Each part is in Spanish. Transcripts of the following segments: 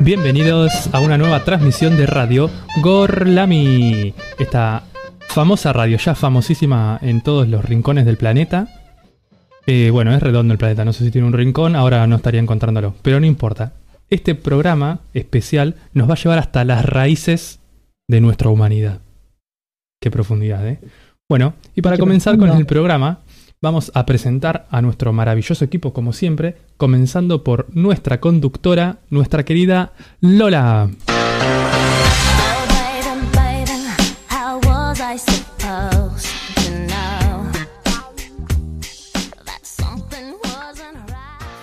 Bienvenidos a una nueva transmisión de radio Gorlami. Esta famosa radio, ya famosísima en todos los rincones del planeta. Eh, bueno, es redondo el planeta, no sé si tiene un rincón, ahora no estaría encontrándolo, pero no importa. Este programa especial nos va a llevar hasta las raíces de nuestra humanidad. Qué profundidad, ¿eh? Bueno, y para comenzar con el programa, vamos a presentar a nuestro maravilloso equipo como siempre, comenzando por nuestra conductora, nuestra querida Lola.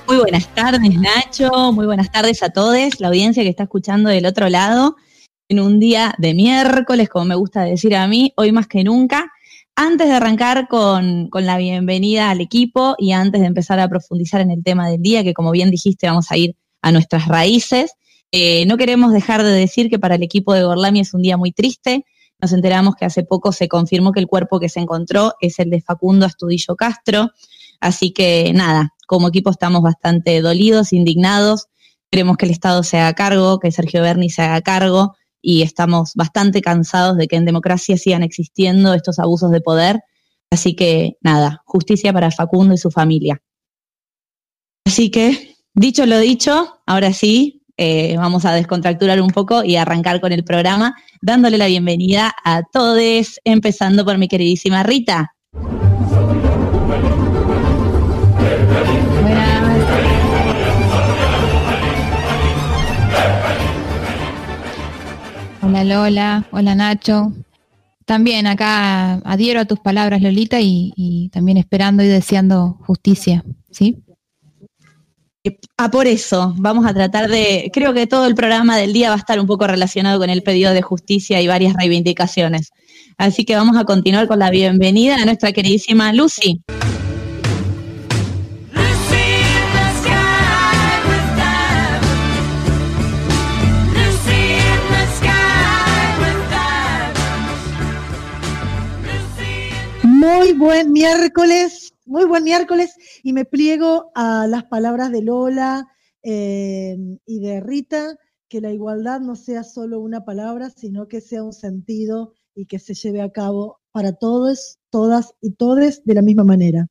Muy buenas tardes, Nacho. Muy buenas tardes a todos, la audiencia que está escuchando del otro lado. En un día de miércoles, como me gusta decir a mí, hoy más que nunca. Antes de arrancar con, la bienvenida al equipo y antes de empezar a profundizar en el tema del día, que como bien dijiste, vamos a ir a nuestras raíces, eh, no queremos dejar de decir que para el equipo de Gorlami es un día muy triste. Nos enteramos que hace poco se confirmó que el cuerpo que se encontró es el de Facundo Astudillo Castro. Así que nada, como equipo estamos bastante dolidos, indignados. Queremos que el Estado se haga cargo, que Sergio Berni se haga cargo y estamos bastante cansados de que en democracia sigan existiendo estos abusos de poder. Así que nada, justicia para Facundo y su familia. Así que, dicho lo dicho, ahora sí, eh, vamos a descontracturar un poco y arrancar con el programa, dándole la bienvenida a todos, empezando por mi queridísima Rita. Hola Lola, hola Nacho. También acá adhiero a tus palabras, Lolita, y, también esperando y deseando justicia, ¿sí? Ah, por eso, vamos a tratar de, creo que todo el programa del día va a estar un poco relacionado con el pedido de justicia y varias reivindicaciones. Así que vamos a continuar con la bienvenida a nuestra queridísima Lucy. Muy buen miércoles, muy buen miércoles y me pliego a las palabras de Lola eh, y de Rita, que la igualdad no sea solo una palabra, sino que sea un sentido y que se lleve a cabo para todos, todas y todes de la misma manera.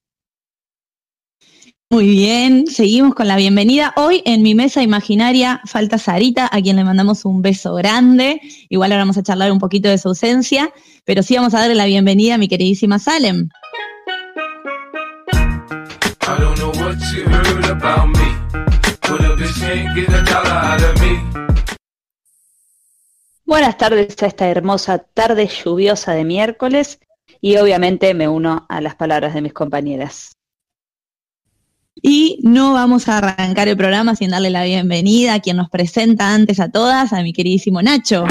Muy bien, seguimos con la bienvenida. Hoy en mi mesa imaginaria falta Sarita, a quien le mandamos un beso grande. Igual ahora vamos a charlar un poquito de su ausencia, pero sí vamos a darle la bienvenida a mi queridísima Salem. Buenas tardes a esta hermosa tarde lluviosa de miércoles y obviamente me uno a las palabras de mis compañeras. Y no vamos a arrancar el programa sin darle la bienvenida a quien nos presenta antes a todas, a mi queridísimo Nacho.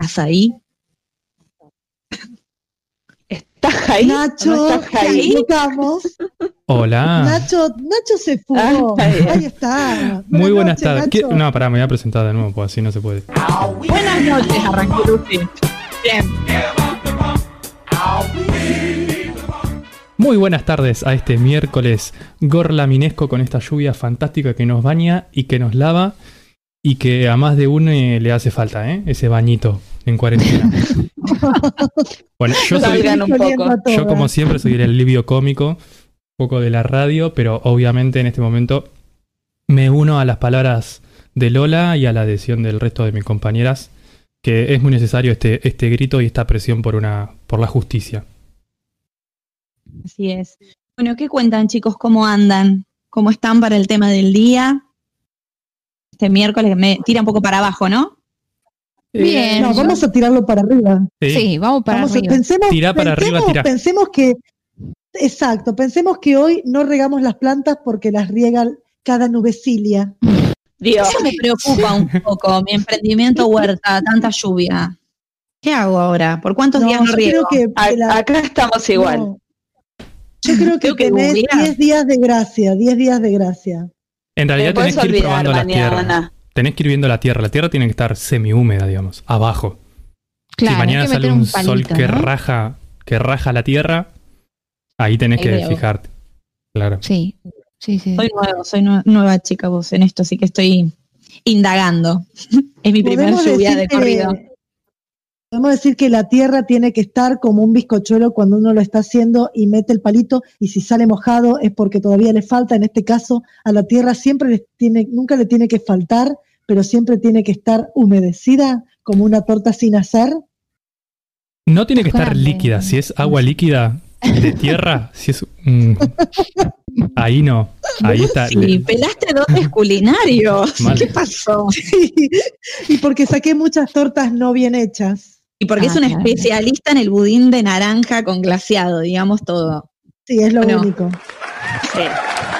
¿Estás ahí? ¿Estás ahí? Nacho, estás ahí? Hola. Nacho, Nacho se fugó. Ah, ahí está. Muy buenas, tardes. No, pará, me voy a presentar de nuevo, pues así no se puede. Buenas noches, arrancó. Bien. Muy buenas tardes a este miércoles gorlaminesco con esta lluvia fantástica que nos baña y que nos lava y que a más de uno le hace falta, ¿eh? Ese bañito en cuarentena. bueno, yo, soy, yo como siempre soy el alivio cómico poco de la radio, pero obviamente en este momento me uno a las palabras de Lola y a la adhesión del resto de mis compañeras, que es muy necesario este, este grito y esta presión por, una, por la justicia. Así es. Bueno, ¿qué cuentan chicos? ¿Cómo andan? ¿Cómo están para el tema del día? Este miércoles me tira un poco para abajo, ¿no? Bien. No, vamos a tirarlo para arriba. Sí, vamos para arriba. pensemos, tira para arriba, tira. Pensemos que Exacto, pensemos que hoy no regamos las plantas porque las riega cada nubecilia. Dios. Eso me preocupa un poco, mi emprendimiento huerta, tanta lluvia. ¿Qué hago ahora? ¿Por cuántos días no riego? Acá estamos igual. Yo creo que tenés googlear. 10 días de gracia, 10 días de gracia. En realidad tenés que ir olvidar probando la tierra. Tenés que ir viendo la tierra. La tierra tiene que estar semi-húmeda, digamos, abajo. Claro, si mañana sale un, sol que ¿no? raja, que raja la tierra, ahí tenés Ahí que veo. fijarte. Claro. Sí, sí, sí. Soy nueva, soy nue- nueva chica vos en esto, así que estoy indagando. es mi primer lluvia de que- corrido. Podemos decir que la tierra tiene que estar como un bizcochuelo cuando uno lo está haciendo y mete el palito y si sale mojado es porque todavía le falta. En este caso, a la tierra siempre le tiene, nunca le tiene que faltar, pero siempre tiene que estar humedecida como una torta sin hacer. No tiene que estar líquida. Si es agua líquida de tierra, si es. mm, ahí no. Ahí está. Sí, pelaste dotes culinarios. Mal. ¿Qué pasó? y porque saqué muchas tortas no bien hechas. Y porque Ah, es un claro. especialista en el budín de naranja con glaseado, digamos todo. Sí, es lo Bueno. único. Sí.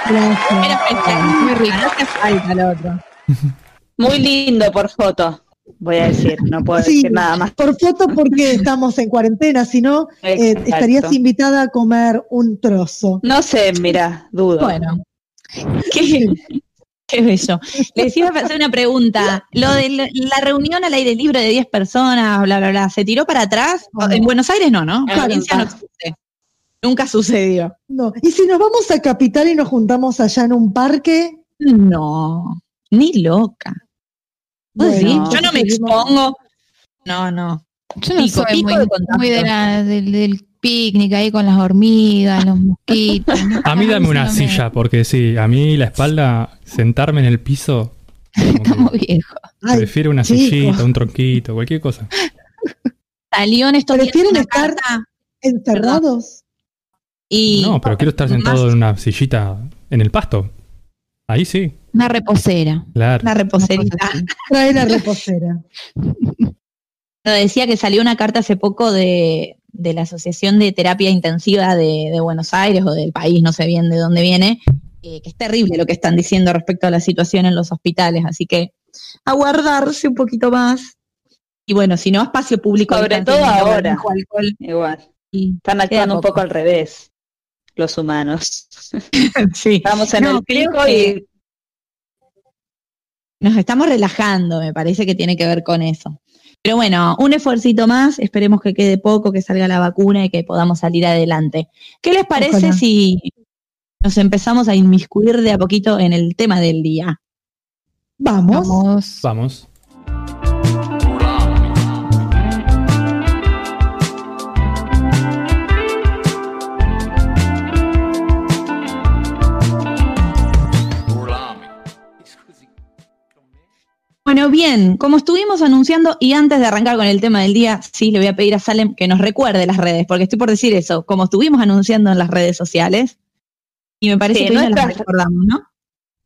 Gracias. Era especial, muy rico. No hace falta lo otro. Muy lindo por foto, voy a decir, no puedo Sí. decir nada más. Por foto porque estamos en cuarentena, si no, eh, estarías invitada a comer un trozo. No sé, mira, dudo. Bueno, qué, qué bello. Les iba a hacer una pregunta. Lo de la, reunión al aire libre de 10 personas, bla, bla, bla, ¿se tiró para atrás? En Buenos Aires no, ¿no? En Claro, no. existe. Nunca sucedió. No. Y si nos vamos a Capital y nos juntamos allá en un parque, No, ni loca. Yo no me expongo. No, no. Yo no Pico, soy pico muy, de contacto. muy de la- del, del picnic ahí con las hormigas, los mosquitos. ¿no? A mí dame una silla, porque sí, a mí la espalda, sentarme en el piso, Estamos viejos. prefiero una chico. sillita, un tronquito, cualquier cosa. Salió en estos ¿Prefieren estar- carta encerrados. y No, pero quiero estar sentado más en una sillita en el pasto. Ahí sí, Una reposera. claro. una reposerita. Trae la reposera. Decía que salió una carta hace poco de, de la Asociación de Terapia Intensiva de, de Buenos Aires o del país, no sé bien de dónde viene, eh, que es terrible lo que están diciendo respecto a la situación en los hospitales, así que aguardarse un poquito más. Y bueno, si no, espacio público. Sobre todo ahora. alcohol, Igual. y- Están actuando un poco. al revés, los humanos. sí. Estamos en No, el pico que- y Nos estamos relajando, me parece que tiene que ver con eso. Pero bueno, un esfuercito más, esperemos que quede poco, que salga la vacuna y que podamos salir adelante. ¿Qué les parece Ojalá. si nos empezamos a inmiscuir de a poquito en el tema del día? Vamos. Vamos. Vamos. Bueno, bien, como estuvimos anunciando y antes de arrancar con el tema del día, sí, le voy a pedir a Salem que nos recuerde las redes, porque estoy por decir eso, como estuvimos anunciando en las redes sociales, y me parece Sí, que no las recordamos, ¿no?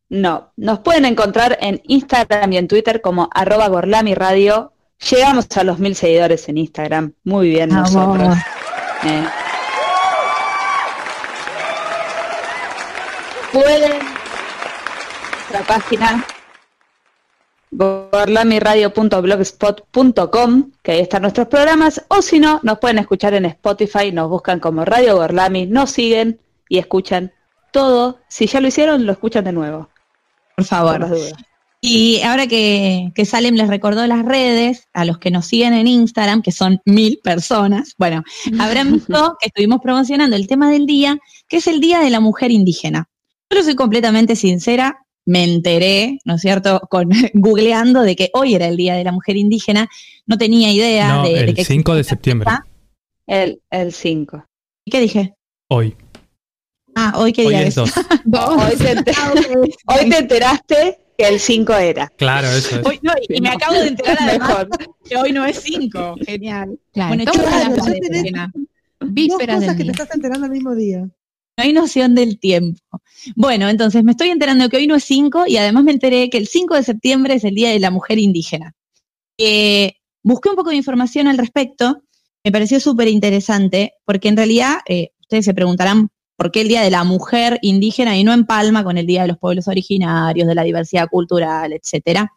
no. Nos pueden encontrar en Instagram y en Twitter como arroba Gorlami Radio. Llegamos a los mil seguidores en Instagram. Muy bien Vamos. nosotros. Eh. Pueden nuestra página gorlamiradio.blogspot.com, que ahí están nuestros programas, o si no, nos pueden escuchar en Spotify, nos buscan como Radio Gorlami, nos siguen y escuchan todo. Si ya lo hicieron, lo escuchan de nuevo, Por favor. Y ahora que, que Salem les recordó las redes, a los que nos siguen en Instagram, que son mil personas, bueno, habrán visto que estuvimos promocionando el tema del día, que es el Día de la Mujer Indígena. Yo soy completamente sincera, me enteré, ¿no es cierto?, con googleando de que hoy era el Día de la Mujer Indígena, no tenía idea No, de, de el que 5 de septiembre. El, el 5. ¿Y qué dije? Hoy. Ah, hoy qué Hoy día es es. 2. Hoy te, enter- hoy te enteraste que el 5 era. Claro, eso es. Hoy- no, y, y me No. acabo de enterar además Mejor. que hoy no es 5. Genial. Claro, Bueno, claro, de Indígena. Dos vísperas cosas que te estás enterando al mismo día. No hay noción del tiempo. Bueno, entonces me estoy enterando que hoy no es 5 y además me enteré que el 5 de septiembre es el Día de la Mujer Indígena. Eh, busqué un poco de información al respecto, me pareció súper interesante, porque en realidad eh, ustedes se preguntarán por qué el Día de la Mujer Indígena y no empalma con el Día de los Pueblos Originarios, de la diversidad cultural, etcétera.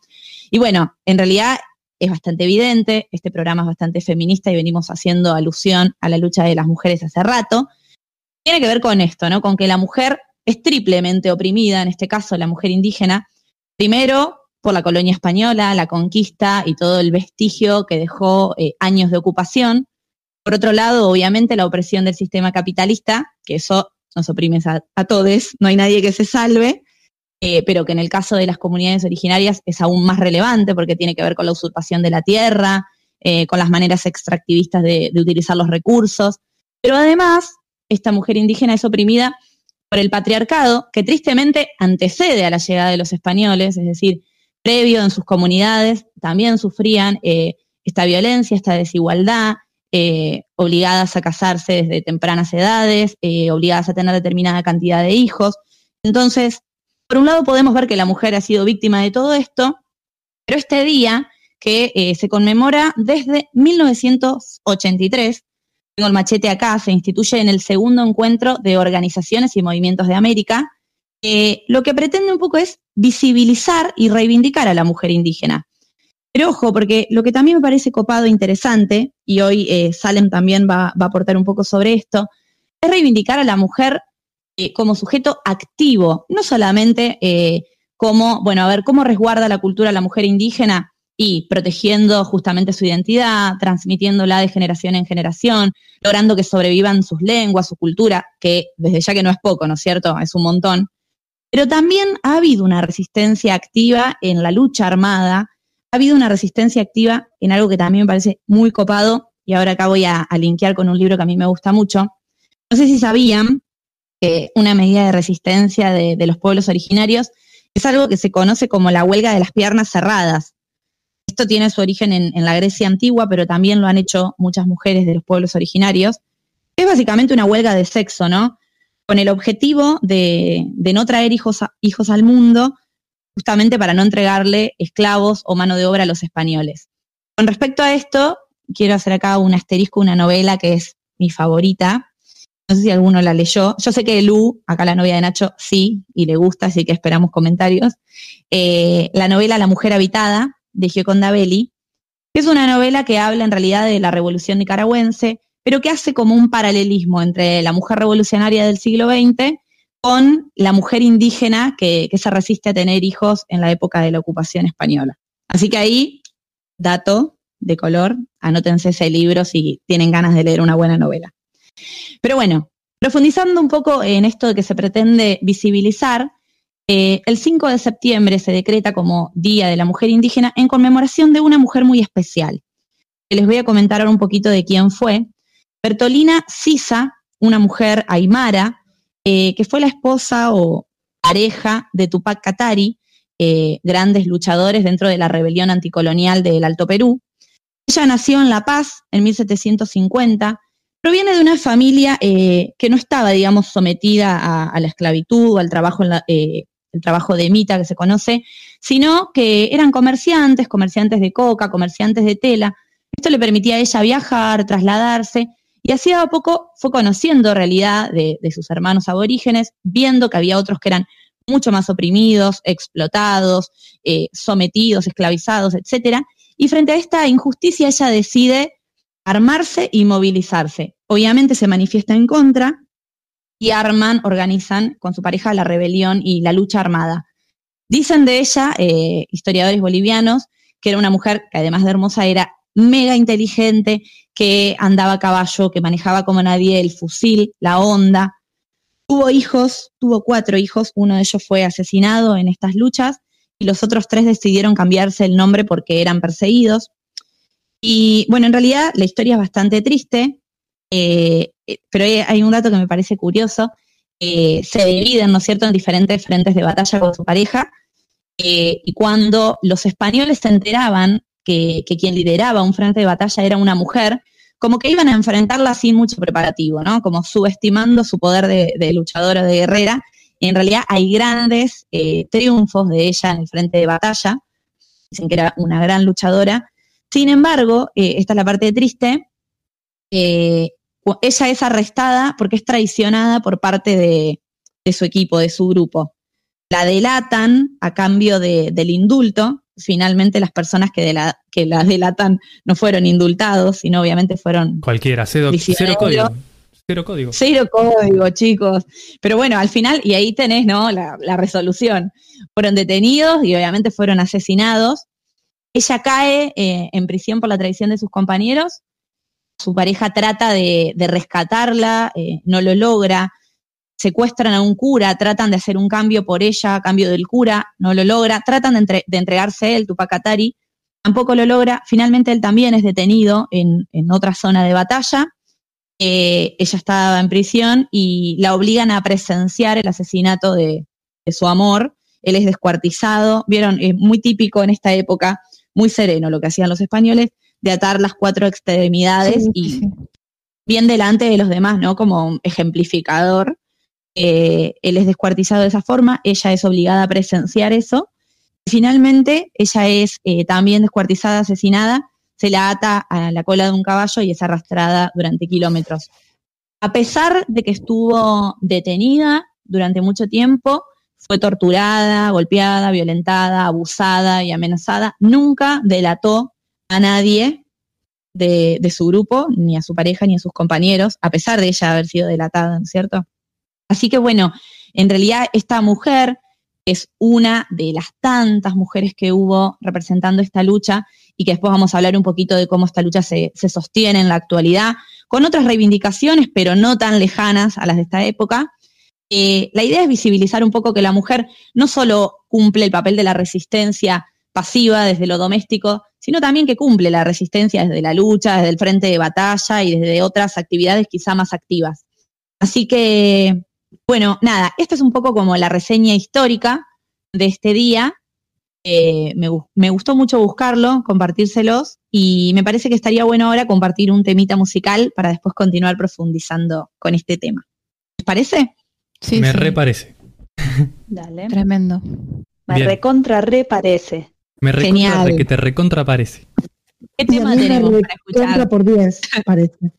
Y bueno, en realidad es bastante evidente, este programa es bastante feminista y venimos haciendo alusión a la lucha de las mujeres hace rato. Tiene que ver con esto, ¿no? Con que la mujer es triplemente oprimida, en este caso la mujer indígena, primero por la colonia española, la conquista y todo el vestigio que dejó eh, años de ocupación. Por otro lado, obviamente, la opresión del sistema capitalista, que eso nos oprime a, todos, no hay nadie que se salve, eh, pero que en el caso de las comunidades originarias es aún más relevante porque tiene que ver con la usurpación de la tierra, eh, con las maneras extractivistas de, de utilizar los recursos. Pero además, esta mujer indígena es oprimida por el patriarcado, que tristemente antecede a la llegada de los españoles, es decir, previo en sus comunidades también sufrían eh, esta violencia, esta desigualdad, eh, obligadas a casarse desde tempranas edades, eh, obligadas a tener determinada cantidad de hijos. Entonces, por un lado podemos ver que la mujer ha sido víctima de todo esto, pero este día que se conmemora desde 1983, tengo el machete acá, se instituye en el segundo encuentro de organizaciones y movimientos de América, lo que pretende un poco es visibilizar y reivindicar a la mujer indígena. Pero ojo, porque lo que también me parece copado e interesante, y hoy eh, Salem también va, a aportar un poco sobre esto, es reivindicar a la mujer eh, como sujeto activo, no solamente eh, como, bueno, a ver, cómo resguarda la cultura la mujer indígena, y protegiendo justamente su identidad, transmitiéndola de generación en generación, logrando que sobrevivan sus lenguas, su cultura, que desde ya que no es poco, ¿no es cierto? Es un montón. Pero también ha habido una resistencia activa en la lucha armada, ha habido una resistencia activa en algo que también me parece muy copado, y ahora acá voy a, linkear con un libro que a mí me gusta mucho. No sé si sabían que una medida de resistencia de, de los pueblos originarios es algo que se conoce como la huelga de las piernas cerradas esto tiene su origen en, la Grecia antigua, pero también lo han hecho muchas mujeres de los pueblos originarios. Es básicamente una huelga de sexo, ¿no? Con el objetivo de, no traer hijos, hijos al mundo, justamente para no entregarle esclavos o mano de obra a los españoles. Con respecto a esto, quiero hacer acá un asterisco, una novela que es mi favorita. No sé si alguno la leyó. Yo sé que Lu, acá la novia de Nacho, sí, y le gusta, así que esperamos comentarios. Eh, la novela La Mujer Habitada, de Gioconda Belli, que es una novela que habla en realidad de la revolución nicaragüense, pero que hace como un paralelismo entre la mujer revolucionaria del siglo XX con la mujer indígena que, se resiste a tener hijos en la época de la ocupación española. Así que ahí, dato de color, anótense ese libro si tienen ganas de leer una buena novela. Pero bueno, profundizando un poco en esto de que se pretende visibilizar, eh, el 5 de septiembre se decreta como Día de la Mujer Indígena en conmemoración de una mujer muy especial. Les voy a comentar ahora un poquito de quién fue. Bertolina Sisa, una mujer aymara, eh, que fue la esposa o pareja de Tupac Katari, eh, grandes luchadores dentro de la rebelión anticolonial del Alto Perú. Ella nació en La Paz en 1750, proviene de una familia que no estaba, digamos, sometida a, la esclavitud o al trabajo en la, el trabajo de Mita que se conoce, sino que eran comerciantes, comerciantes de coca, comerciantes de tela. Esto le permitía a ella viajar, trasladarse, y hacía a poco fue conociendo realidad de, sus hermanos aborígenes, viendo que había otros que eran mucho más oprimidos, explotados, eh, sometidos, esclavizados, etc. Y frente a esta injusticia ella decide armarse y movilizarse. Obviamente se manifiesta en contra, y arman, organizan con su pareja la rebelión y la lucha armada. Dicen de ella, eh, historiadores bolivianos, que era una mujer que además de hermosa era mega inteligente, que andaba a caballo, que manejaba como nadie el fusil, la onda. Tuvo hijos, tuvo cuatro hijos, uno de ellos fue asesinado en estas luchas y los otros tres decidieron cambiarse el nombre porque eran perseguidos. Y bueno, en realidad la historia es bastante triste. Eh, pero hay, un dato que me parece curioso. se dividen, ¿no es cierto?, en diferentes frentes de batalla con su pareja. Eh, y cuando los españoles se enteraban que, quien lideraba un frente de batalla era una mujer, como que iban a enfrentarla sin mucho preparativo, ¿no? Como subestimando su poder de, luchadora, de guerrera. En realidad hay grandes triunfos de ella en el frente de batalla. Dicen que era una gran luchadora. Sin embargo, esta es la parte triste, ella es arrestada porque es traicionada por parte de, su equipo, de su grupo. La delatan a cambio del indulto. Finalmente las personas que, la, que la delatan no fueron indultados, sino obviamente fueron... Cualquiera, cero, cero código. Cero código. Cero código, chicos. Pero bueno, al final, y ahí tenés, ¿no? La, la resolución. Fueron detenidos y obviamente fueron asesinados. Ella cae eh, en prisión por la traición de sus compañeros. Su pareja trata de, rescatarla, eh, no lo logra. Secuestran a un cura, tratan de hacer un cambio por ella, cambio del cura, no lo logra. Tratan de, entre- de entregarse él, Tupac Katari, tampoco lo logra. Finalmente él también es detenido en, en otra zona de batalla. Eh, ella estaba en prisión y la obligan a presenciar el asesinato de, de su amor. Él es descuartizado. Vieron, es muy típico en esta época, muy sereno lo que hacían los españoles, de atar las cuatro extremidades Sí, y sí. bien delante de los demás, ¿no? Como un ejemplificador. Eh, él es descuartizado de esa forma, ella es obligada a presenciar eso. Finalmente, ella es eh, también descuartizada, asesinada, se la ata a la cola de un caballo y es arrastrada durante kilómetros. A pesar de que estuvo detenida durante mucho tiempo, fue torturada, golpeada, violentada, abusada y amenazada, nunca delató a nadie de, su grupo, ni a su pareja, ni a sus compañeros, a pesar de ella haber sido delatada, ¿no es cierto? Así que bueno, en realidad esta mujer es una de las tantas mujeres que hubo representando esta lucha y que después vamos a hablar un poquito de cómo esta lucha se, se sostiene en la actualidad, con otras reivindicaciones, pero no tan lejanas a las de esta época. Eh, la idea es visibilizar un poco que la mujer no solo cumple el papel de la resistencia pasiva desde lo doméstico, sino también que cumple la resistencia desde la lucha, desde el frente de batalla y desde otras actividades quizá más activas. Así que, bueno, nada, esta es un poco como la reseña histórica de este día. Eh, me, gu- me gustó mucho buscarlo, compartírselos y me parece que estaría bueno ahora compartir un temita musical para después continuar profundizando con este tema. ¿Les parece? Sí, Me sí, reparece. Dale. Tremendo. Me recontra reparece. Me recontra re que te recontra parece. ¿Qué Y a tema mí me tenemos para escuchar? por 10, parece.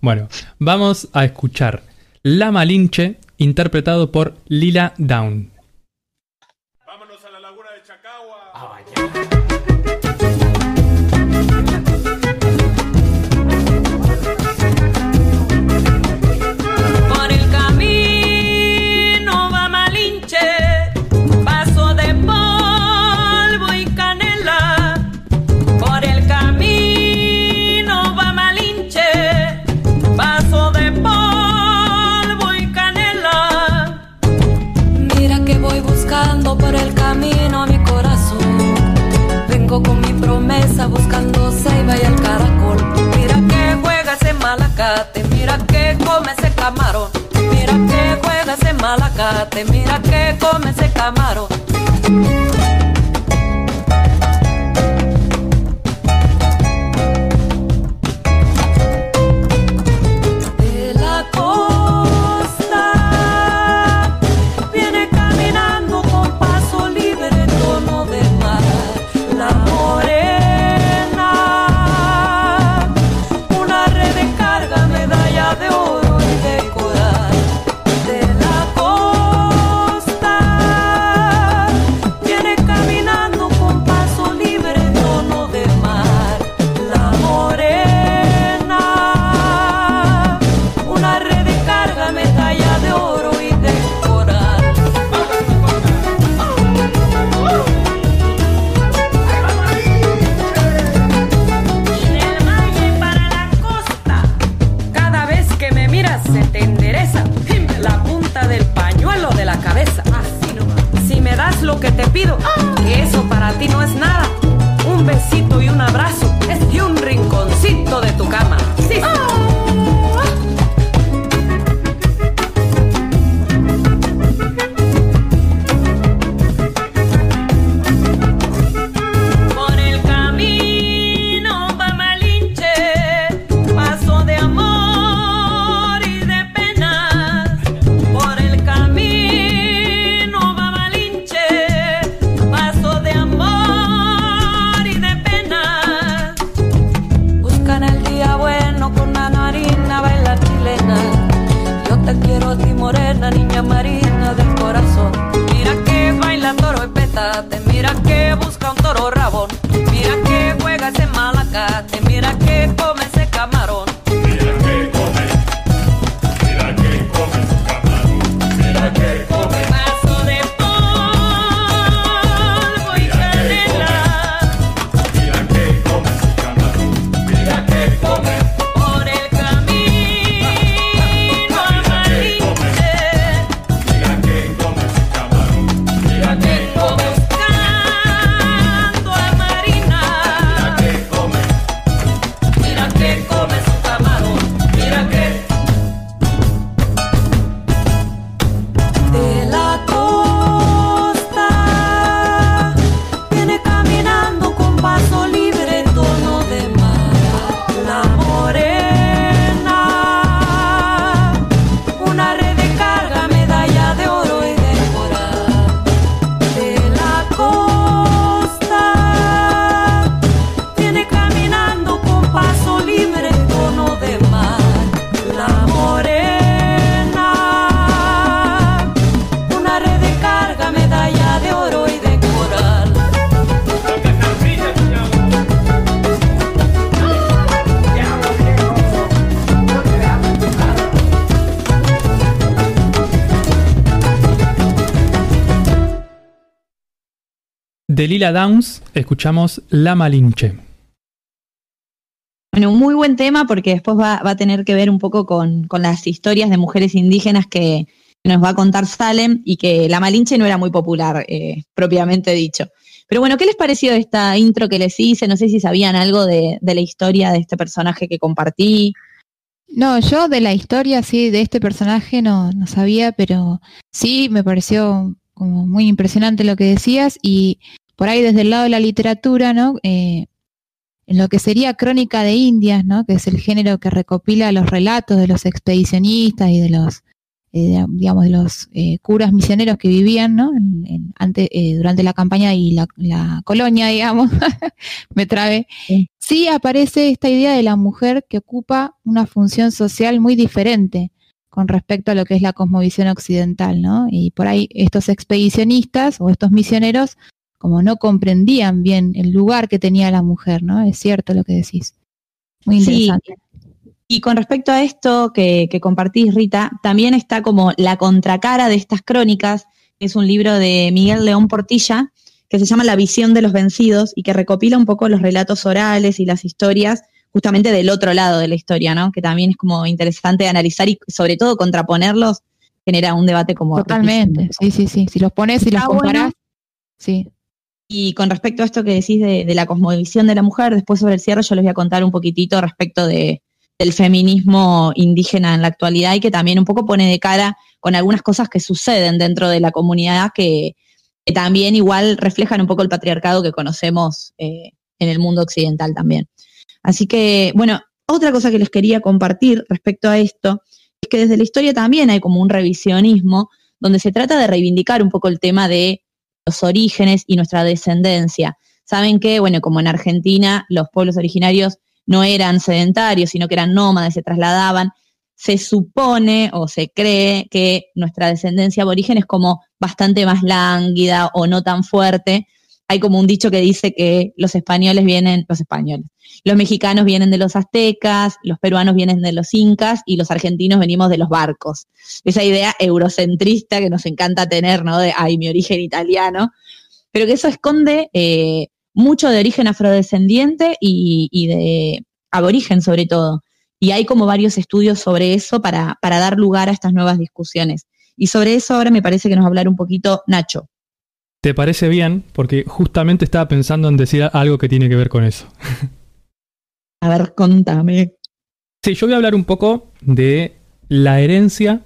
Bueno, vamos a escuchar La Malinche, interpretado por Lila Down. De Lila Downs escuchamos La Malinche. Bueno, un muy buen tema porque después va, va a tener que ver un poco con, con las historias de mujeres indígenas que nos va a contar Salem y que la Malinche no era muy popular, eh, propiamente dicho. Pero bueno, ¿qué les pareció esta intro que les hice? No sé si sabían algo de, de la historia de este personaje que compartí. No, yo de la historia, sí, de este personaje no, no sabía, pero sí me pareció como muy impresionante lo que decías y por ahí desde el lado de la literatura, ¿no? Eh, en lo que sería Crónica de Indias, ¿no? Que es el género que recopila los relatos de los expedicionistas y de los, eh, digamos, de los eh, curas misioneros que vivían, ¿no? En- en- ante- eh, durante la campaña y la, la colonia, digamos, me trabé. Sí. Sí aparece esta idea de la mujer que ocupa una función social muy diferente con respecto a lo que es la cosmovisión occidental, ¿no? Y por ahí estos expedicionistas o estos misioneros como no comprendían bien el lugar que tenía la mujer, ¿no? Es cierto lo que decís. Muy Sí. interesante. Y con respecto a esto que, que compartís, Rita, también está como la contracara de estas crónicas, que es un libro de Miguel León Portilla, que se llama La visión de los vencidos y que recopila un poco los relatos orales y las historias justamente del otro lado de la historia, ¿no? Que también es como interesante analizar y sobre todo contraponerlos genera un debate como Totalmente. Sí, sí, sí. Si los pones y los bueno. comparás, sí. Y con respecto a esto que decís de, la cosmovisión de la mujer, después sobre el cierre yo les voy a contar un poquitito respecto de, del feminismo indígena en la actualidad y que también un poco pone de cara con algunas cosas que suceden dentro de la comunidad que, que también igual reflejan un poco el patriarcado que conocemos eh, en el mundo occidental también. Así que, bueno, otra cosa que les quería compartir respecto a esto es que desde la historia también hay como un revisionismo donde se trata de reivindicar un poco el tema de los orígenes y nuestra descendencia. Saben que, bueno, como en Argentina los pueblos originarios no eran sedentarios, sino que eran nómades, se trasladaban, se supone o se cree que nuestra descendencia aborigen es como bastante más lánguida o no tan fuerte. Hay como un dicho que dice que los españoles vienen, los españoles, los mexicanos vienen de los aztecas, los peruanos vienen de los incas y los argentinos venimos de los barcos. Esa idea eurocentrista que nos encanta tener, ¿no? De, ay, mi origen italiano, pero que eso esconde eh, mucho de origen afrodescendiente y, y de aborigen sobre todo. Y hay como varios estudios sobre eso para, para dar lugar a estas nuevas discusiones. Y sobre eso ahora me parece que nos va a hablar un poquito Nacho. ¿Te parece bien? Porque justamente estaba pensando en decir algo que tiene que ver con eso. A ver, contame. Sí, yo voy a hablar un poco de la herencia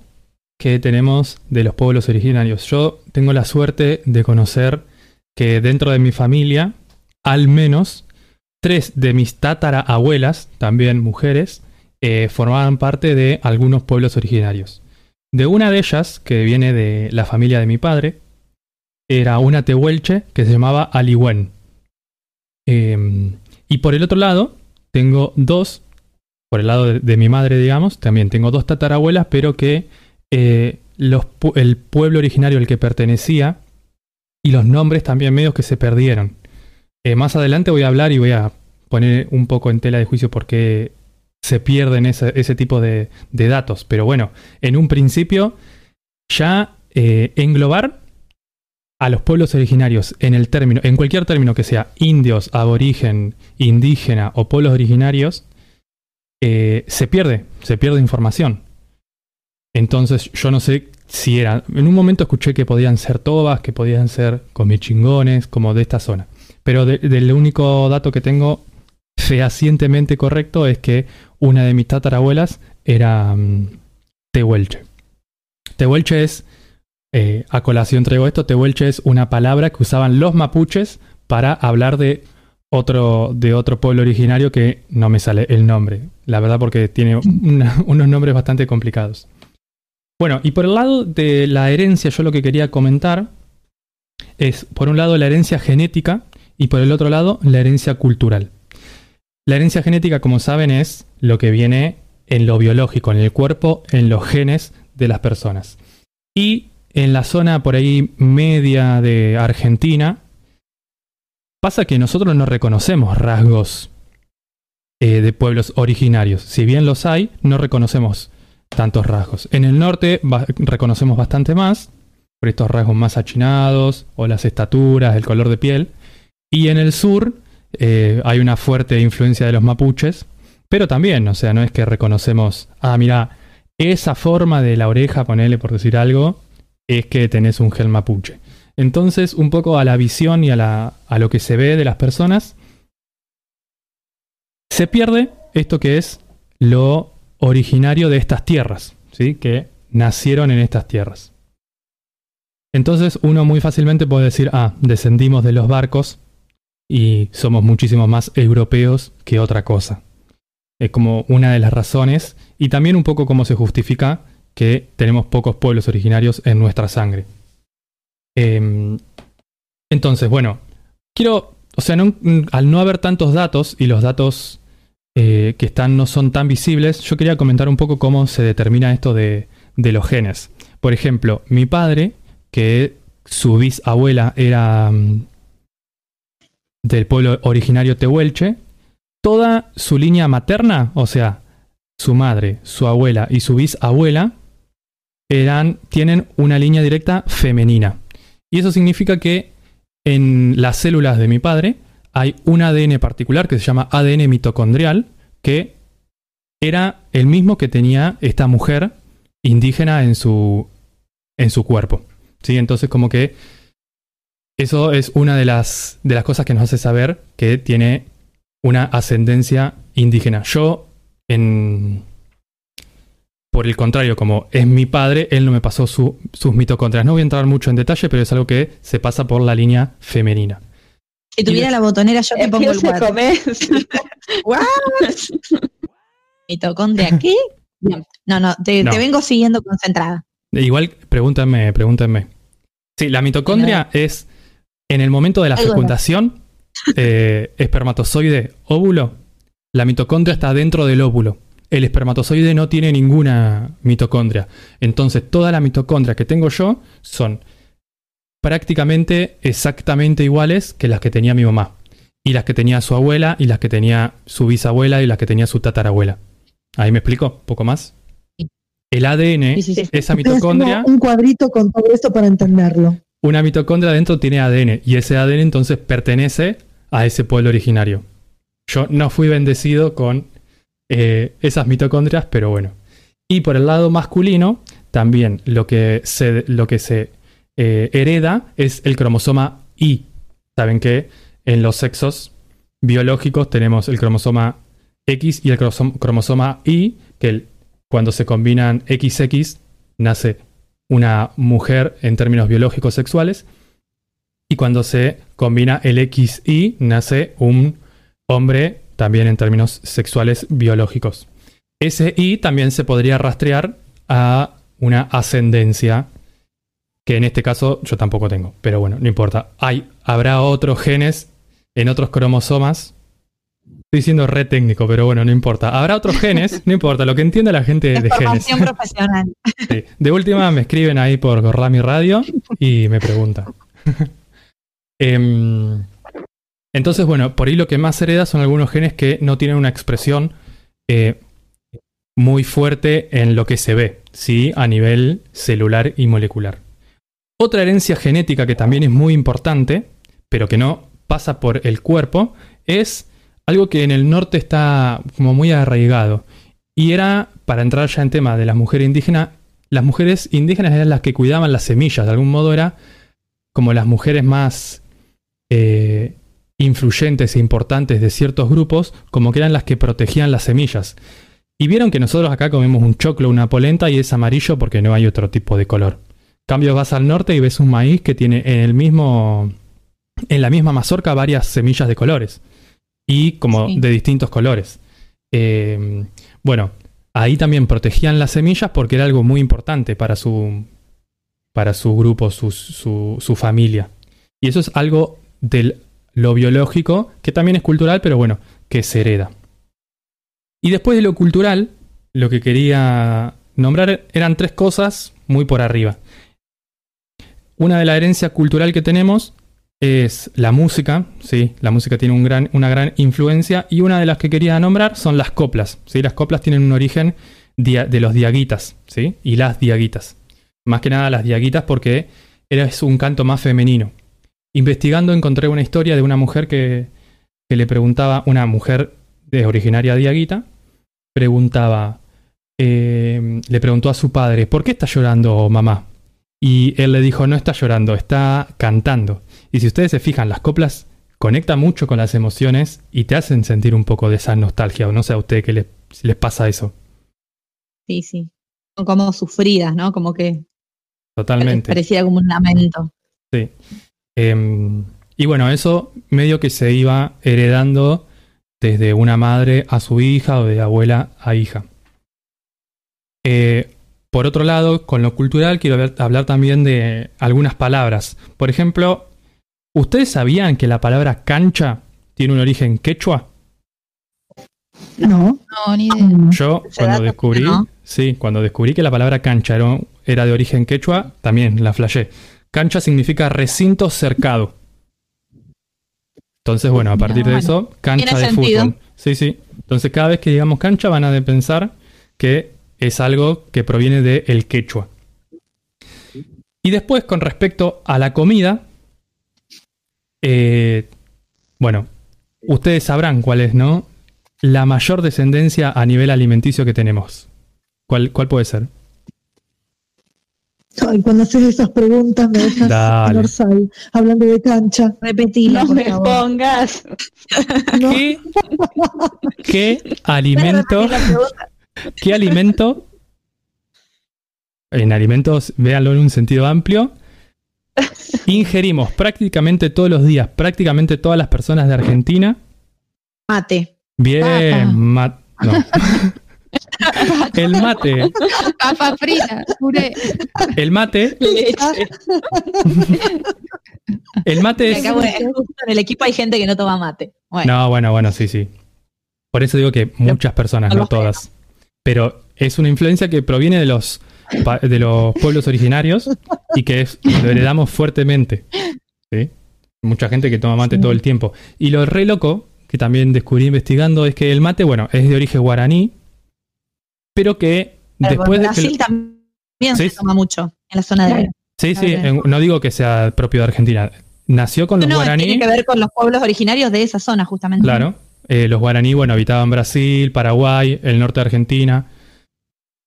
que tenemos de los pueblos originarios. Yo tengo la suerte de conocer que dentro de mi familia, al menos tres de mis tatarabuelas, también mujeres, eh, formaban parte de algunos pueblos originarios. De una de ellas, que viene de la familia de mi padre, era una tehuelche que se llamaba Aliwen. Eh, y por el otro lado, tengo dos, por el lado de, mi madre, digamos, también tengo dos tatarabuelas, pero que eh, el pueblo originario al que pertenecía y los nombres también medios que se perdieron. Eh, más adelante voy a hablar y voy a poner un poco en tela de juicio por qué se pierden ese, ese tipo de, de datos. Pero bueno, en un principio, ya eh, englobar a los pueblos originarios en el término, en cualquier término que sea indios, aborigen, indígena o pueblos originarios, eh, se pierde, se pierde información. Entonces yo no sé si eran, en un momento escuché que podían ser tobas, que podían ser comichingones, como de esta zona. Pero de- del único dato que tengo fehacientemente correcto es que una de mis tatarabuelas era mm, tehuelche. Tehuelche es, eh, a colación traigo esto, tehuelche es una palabra que usaban los mapuches para hablar de otro, de otro pueblo originario que no me sale el nombre, la verdad porque tiene unos nombres bastante complicados. Bueno, y por el lado de la herencia, yo lo que quería comentar es, por un lado, la herencia genética y por el otro lado, la herencia cultural. La herencia genética, como saben, es lo que viene en lo biológico, en el cuerpo, en los genes de las personas. Y en la zona por ahí media de Argentina, pasa que nosotros no reconocemos rasgos eh, de pueblos originarios. Si bien los hay, no reconocemos tantos rasgos. En el norte reconocemos bastante más, por estos rasgos más achinados, o las estaturas, el color de piel. Y en el sur eh, hay una fuerte influencia de los mapuches, pero también, o sea, no es que reconocemos, ah, mira, esa forma de la oreja, ponele por decir algo, es que tenés un gel mapuche. Entonces, un poco a la visión y a, la- a lo que se ve de las personas, se pierde esto que es lo originario de estas tierras, ¿sí? que nacieron en estas tierras. Entonces uno muy fácilmente puede decir, ah, descendimos de los barcos y somos muchísimo más europeos que otra cosa. Es como una de las razones y también un poco cómo se justifica que tenemos pocos pueblos originarios en nuestra sangre. Em, entonces, bueno, quiero, o sea, al no haber tantos datos y los datos eh, que están no son tan visibles, yo quería comentar un poco cómo se determina esto de, de los genes. Por ejemplo, mi padre, que su bisabuela era mm, del pueblo originario tehuelche, toda su línea materna, o sea, su madre, su abuela y su bisabuela, eran, tienen una línea directa femenina. Y eso significa que en las células de mi padre hay un ADN particular que se llama ADN mitocondrial, que era el mismo que tenía esta mujer indígena en su, en su cuerpo. ¿Sí? Entonces como que eso es una de las, de las cosas que nos hace saber que tiene una ascendencia indígena. Yo, en, por el contrario, como es mi padre, él no me pasó su- sus mitocondrias. No voy a entrar mucho en detalle, pero es algo que se pasa por la línea femenina. Si tuviera la botonera, yo te pongo el comer. ¿Mitocondria qué? No, no, te, No. te vengo siguiendo concentrada. Igual, pregúntenme, pregúntenme. Sí, la mitocondria es en el momento de la fecundación, eh, espermatozoide, óvulo, la mitocondria está dentro del óvulo. El espermatozoide no tiene ninguna mitocondria. Entonces, toda la mitocondria que tengo yo son prácticamente exactamente iguales que las que tenía mi mamá. Y las que tenía su abuela, y las que tenía su bisabuela, y las que tenía su tatarabuela. ¿Ahí me explico? ¿Un poco más? El ADN, Sí, sí, sí. esa mitocondria, un cuadrito con todo esto para entenderlo. una mitocondria dentro tiene ADN y ese ADN entonces pertenece a ese pueblo originario. Yo no fui bendecido con eh, esas mitocondrias, pero bueno. Y por el lado masculino, también lo que se, lo que se eh, hereda es el cromosoma Y. Saben que en los sexos biológicos tenemos el cromosoma X y el cromosoma Y, que cuando se combinan XX nace una mujer en términos biológicos sexuales. Y cuando se combina el XY, nace un hombre también en términos sexuales biológicos. Ese Y también se podría rastrear a una ascendencia que en este caso yo tampoco tengo, pero bueno, no importa. Hay, habrá otros genes en otros cromosomas. Estoy siendo re técnico, pero bueno, no importa. Habrá otros genes, no importa, lo que entienda la gente de genes. profesional. Sí. De última me escriben ahí por Gorlami Radio y me preguntan. Em, entonces, bueno, por ahí lo que más hereda son algunos genes que no tienen una expresión eh, muy fuerte en lo que se ve, ¿sí? A nivel celular y molecular. Otra herencia genética que también es muy importante, pero que no pasa por el cuerpo, es algo que en el norte está como muy arraigado. Y era, para entrar ya en tema de las mujeres indígenas, las mujeres indígenas eran las que cuidaban las semillas, de algún modo era como las mujeres más eh, influyentes e importantes de ciertos grupos, como que eran las que protegían las semillas. Y vieron que nosotros acá comemos un choclo, una polenta y es amarillo porque no hay otro tipo de color. Cambio vas al norte y ves un maíz que tiene en el mismo en la misma mazorca varias semillas de colores y como Sí. de distintos colores. Eh, bueno, ahí también protegían las semillas porque era algo muy importante para su, para su grupo, su, su, su familia. Y eso es algo de lo biológico, que también es cultural, pero bueno, que se hereda. Y después de lo cultural, lo que quería nombrar eran tres cosas muy por arriba. Una de la herencia cultural que tenemos es la música, ¿sí? La música tiene un gran, una gran influencia y una de las que quería nombrar son las coplas, ¿sí? Las coplas tienen un origen de los diaguitas, ¿sí? Y las diaguitas. Más que nada las diaguitas porque es un canto más femenino. Investigando encontré una historia de una mujer que, que le preguntaba, una mujer de originaria diaguita, preguntaba, eh, le preguntó a su padre, ¿por qué está llorando mamá? Y él le dijo, no está llorando, está cantando. Y si ustedes se fijan, las coplas conectan mucho con las emociones y te hacen sentir un poco de esa nostalgia, o no sé a ustedes qué les, si les pasa eso. Sí, sí. Son como sufridas, ¿no? Como que Totalmente. parecía como un lamento. Sí. Em, y bueno, eso medio que se iba heredando desde una madre a su hija o de abuela a hija. Eh, por otro lado, con lo cultural quiero ver- hablar también de algunas palabras. Por ejemplo, ¿ustedes sabían que la palabra cancha tiene un origen quechua? No. No, ni idea. Yo Ese cuando descubrí, ¿no? sí, cuando descubrí que la palabra cancha era, era de origen quechua, también la flashé. Cancha significa recinto cercado. Entonces, bueno, a partir de bueno. eso, cancha de sentido. fútbol. Sí, sí. Entonces, cada vez que digamos cancha, van a pensar que es algo que proviene de el quechua. Y después, con respecto a la comida, eh, bueno, ustedes sabrán cuál es, ¿no? La mayor descendencia a nivel alimenticio que tenemos. ¿Cuál, cuál puede ser? Ay, cuando haces esas preguntas me dejas Dale. en Orsay, hablando de cancha. Repetila, No me favor. pongas. No, ¿Qué, qué alimento? ¿Qué alimento? En alimentos, véanlo en un sentido amplio. Ingerimos prácticamente todos los días, prácticamente todas las personas de Argentina. Mate. Bien, Papa. ma- no. El mate, Papa frita, puré. el mate, Leche. el mate es. En el equipo hay gente que no toma mate. Bueno, No, bueno, bueno, sí, sí. Por eso digo que muchas personas, no todas. Pero es una influencia que proviene de los, de los pueblos originarios y que es- lo heredamos fuertemente. ¿sí? Mucha gente que toma mate todo el tiempo. Y lo re loco, que también descubrí investigando, es que el mate, bueno, es de origen guaraní, pero que Pero después en de que... Brasil también Sí. se toma mucho en la zona de. Sí, sí, en- no digo que sea propio de Argentina. Nació con los No, guaraní. tiene que ver con los pueblos originarios de esa zona, justamente. Claro. Eh, los guaraní, bueno, habitaban Brasil, Paraguay, el norte de Argentina.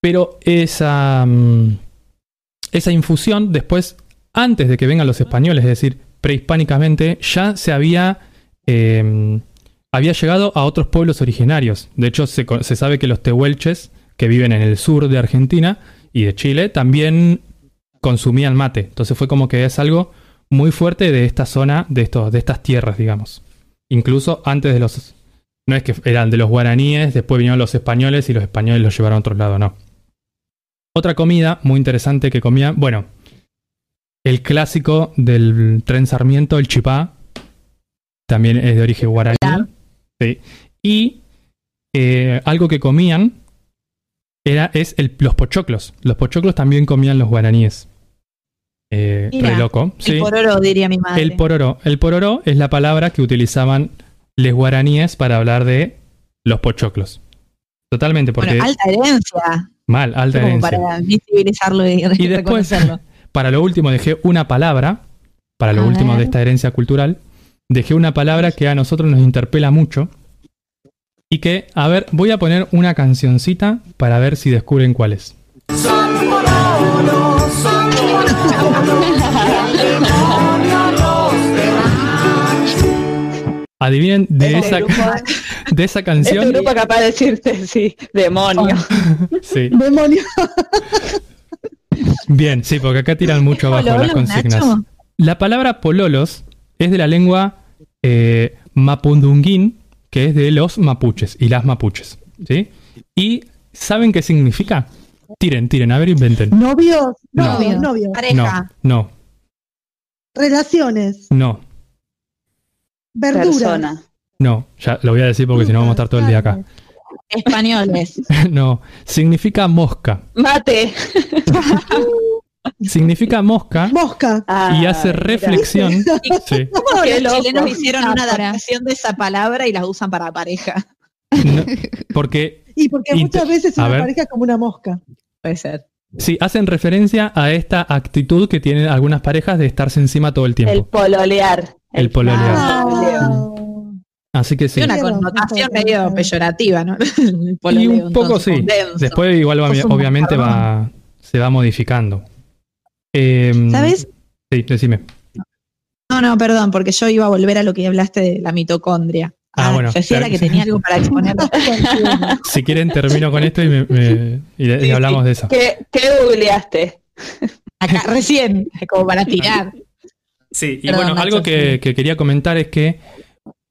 Pero esa, mm, esa infusión, después, antes de que vengan los españoles, es decir, prehispánicamente, ya se había, eh, había llegado a otros pueblos originarios. De hecho, se, se sabe que los tehuelches, que viven en el sur de Argentina y de Chile, también consumían mate. Entonces fue como que es algo muy fuerte de esta zona, de, estos, de estas tierras, digamos. Incluso antes de los... No es que eran de los guaraníes, después vinieron los españoles y los españoles los llevaron a otro lado, no. Otra comida muy interesante que comían, bueno, el clásico del tren Sarmiento, el chipá, también es de origen guaraní. Sí. Y eh, algo que comían era, es el- los pochoclos. Los pochoclos también comían los guaraníes. Eh, Mira, re loco. El sí. pororo, diría mi madre. El pororó. El pororó es la palabra que utilizaban los guaraníes para hablar de los pochoclos. Totalmente, porque bueno, alta herencia. mal, alta como herencia. para visibilizarlo y, Y después, reconocerlo. para lo último dejé una palabra, para lo A último ver. de esta herencia cultural, dejé una palabra que a nosotros nos interpela mucho y que, a ver, voy a poner una cancioncita para ver si descubren cuál es. Adivinen de Este esa, grupo, de esa este canción. grupo capaz de decirte, sí, demonio. Sí. Demonio. Bien, sí, porque acá tiran mucho abajo las ¿Pololos, consignas. Nacho? La palabra pololos es de la lengua eh, mapudunguín, que es de los mapuches y las mapuches. ¿sí? ¿Y saben qué significa? Tiren, tiren, a ver, inventen. Novios. No. Novios. Novios. No, Pareja. no, Relaciones. no, Verduras. Persona. no. Ya lo voy a decir porque si no vamos a estar todo el día acá. Españoles. No, significa mosca. Mate. Significa mosca Mosca. y hace Ah, reflexión. Sí. ¿Cómo Qué los loco. chilenos hicieron una adaptación de esa palabra y la usan para pareja? No, porque Y porque muchas veces a una ver. pareja es como una mosca. Puede ser. Sí, hacen referencia a esta actitud que tienen algunas parejas de estarse encima todo el El tiempo. pololear. El pololear. Ah, Así que sí. Tiene una connotación medio peyorativa, ¿no? El Y un poco entonces, sí. Después igual va- obviamente va, se va modificando. Em, ¿Sabes? Sí, decime. No, no, perdón, porque yo iba a volver a lo que hablaste de la mitocondria. Ah, bueno, Cecilia, claro. que tenía algo para exponer. Si quieren termino con esto y, me- me- y- y Sí, hablamos de eso. ¿Qué, qué googleaste? Acá, recién, como para tirar. Sí, y Perdón, bueno, Nacho, algo que, sí. que quería comentar es que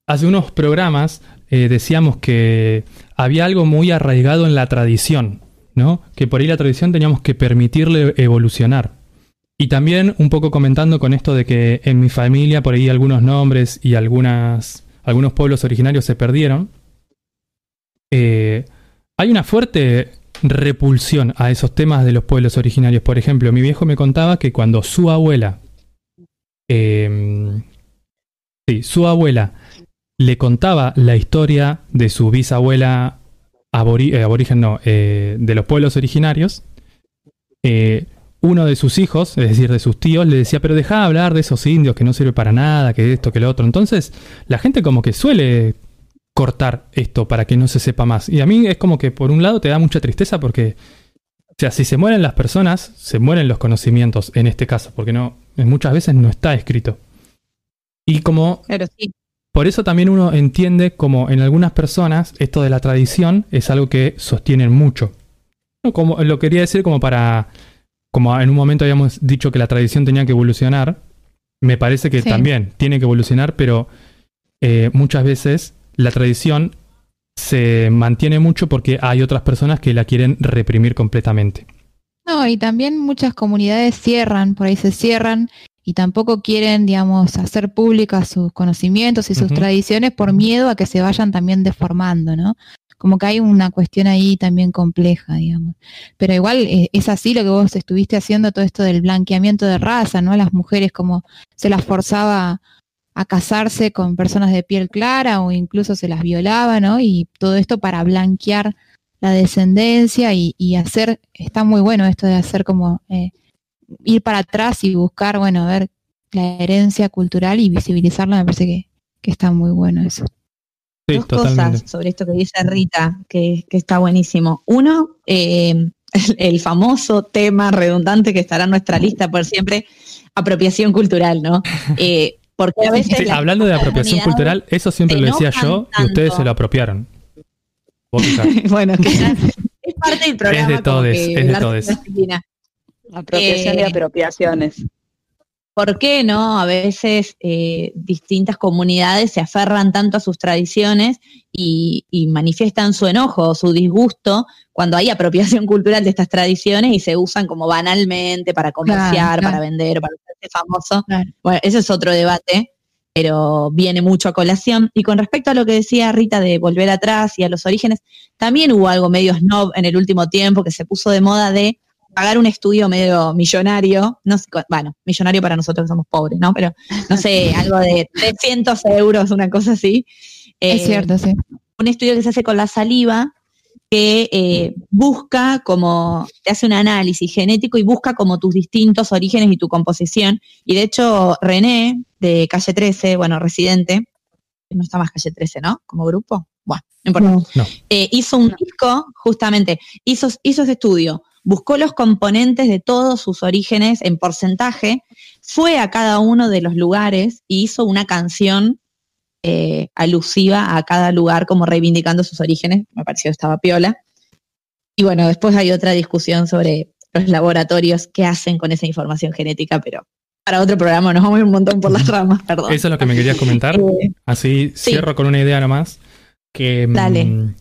hace unos programas eh, decíamos que había algo muy arraigado en la tradición, ¿no? Que por ahí la tradición teníamos que permitirle evolucionar. Y también un poco comentando con esto de que en mi familia por ahí algunos nombres y algunas, algunos pueblos originarios se perdieron. Eh, hay una fuerte repulsión a esos temas de los pueblos originarios. Por ejemplo, mi viejo me contaba que cuando su abuela eh, sí, su abuela le contaba la historia de su bisabuela eh, aborigen, no, eh, de los pueblos originarios. Uno de sus hijos, es decir, de sus tíos, le decía, pero deja de hablar de esos indios que no sirve para nada, que esto, que lo otro. Entonces, la gente como que suele cortar esto para que no se sepa más. Y a mí es como que por un lado te da mucha tristeza porque, o sea, si se mueren las personas, se mueren los conocimientos en este caso, porque no, muchas veces no está escrito. Y como Claro, sí. por eso también uno entiende como en algunas personas esto de la tradición es algo que sostienen mucho. Como, lo quería decir como para, como en un momento habíamos dicho que la tradición tenía que evolucionar, me parece que Sí. también tiene que evolucionar, pero eh, muchas veces la tradición se mantiene mucho porque hay otras personas que la quieren reprimir completamente. No, y también muchas comunidades cierran, por ahí se cierran y tampoco quieren, digamos, hacer públicas sus conocimientos y sus tradiciones por miedo a que se vayan también deformando, ¿no? Como que hay una cuestión ahí también compleja, digamos. Pero igual eh, es así lo que vos estuviste haciendo, todo esto del blanqueamiento de raza, ¿no? A las mujeres como se las forzaba a casarse con personas de piel clara o incluso se las violaba, ¿no? Y todo esto para blanquear la descendencia y, hacer, está muy bueno esto de hacer como eh, ir para atrás y buscar, bueno, ver la herencia cultural y visibilizarla, me parece que, que está muy bueno eso. Sí, Dos totalmente. cosas sobre esto que dice Rita, que, que está buenísimo. Uno, eh, el, el famoso tema redundante que estará en nuestra lista por siempre, apropiación cultural, ¿no? Eh, porque a veces... Sí, hablando de apropiación cultural, eso siempre lo decía yo y ustedes se lo apropiaron. Bueno, que es parte del programa. de es de el arte todes. plastilina. Apropiación y Eh, apropiaciones. ¿Por qué no? A veces eh, distintas comunidades se aferran tanto a sus tradiciones y, y manifiestan su enojo o su disgusto cuando hay apropiación cultural de estas tradiciones y se usan como banalmente para comerciar, Claro, claro. para vender, para hacerse famoso. Claro. Bueno, ese es otro debate, pero viene mucho a colación. Y con respecto a lo que decía Rita de volver atrás y a los orígenes, también hubo algo medio snob en el último tiempo que se puso de moda de pagar un estudio medio millonario, no sé, cu- bueno, millonario para nosotros que somos pobres, ¿no? Pero no sé, algo de 300 euros, una cosa así. es Eh, cierto, sí. un estudio que se hace con la saliva que eh, busca como, te hace un análisis genético y busca como tus distintos orígenes y tu composición. Y de hecho, René, de Calle 13, bueno, residente, no está más Calle 13, ¿no? Como grupo. Bueno, no importa. No. No. Eh, hizo un disco, justamente, hizo, hizo ese estudio, buscó los componentes de todos sus orígenes en porcentaje, fue a cada uno de los lugares y hizo una canción eh, alusiva a cada lugar, como reivindicando sus orígenes. Me pareció que estaba piola. Y bueno, después hay otra discusión sobre los laboratorios que hacen con esa información genética, pero para otro programa nos vamos un montón por las ramas, perdón. Eso es lo que me querías comentar. Eh, Así Sí. cierro con una idea nomás. Que, mm, Dale. no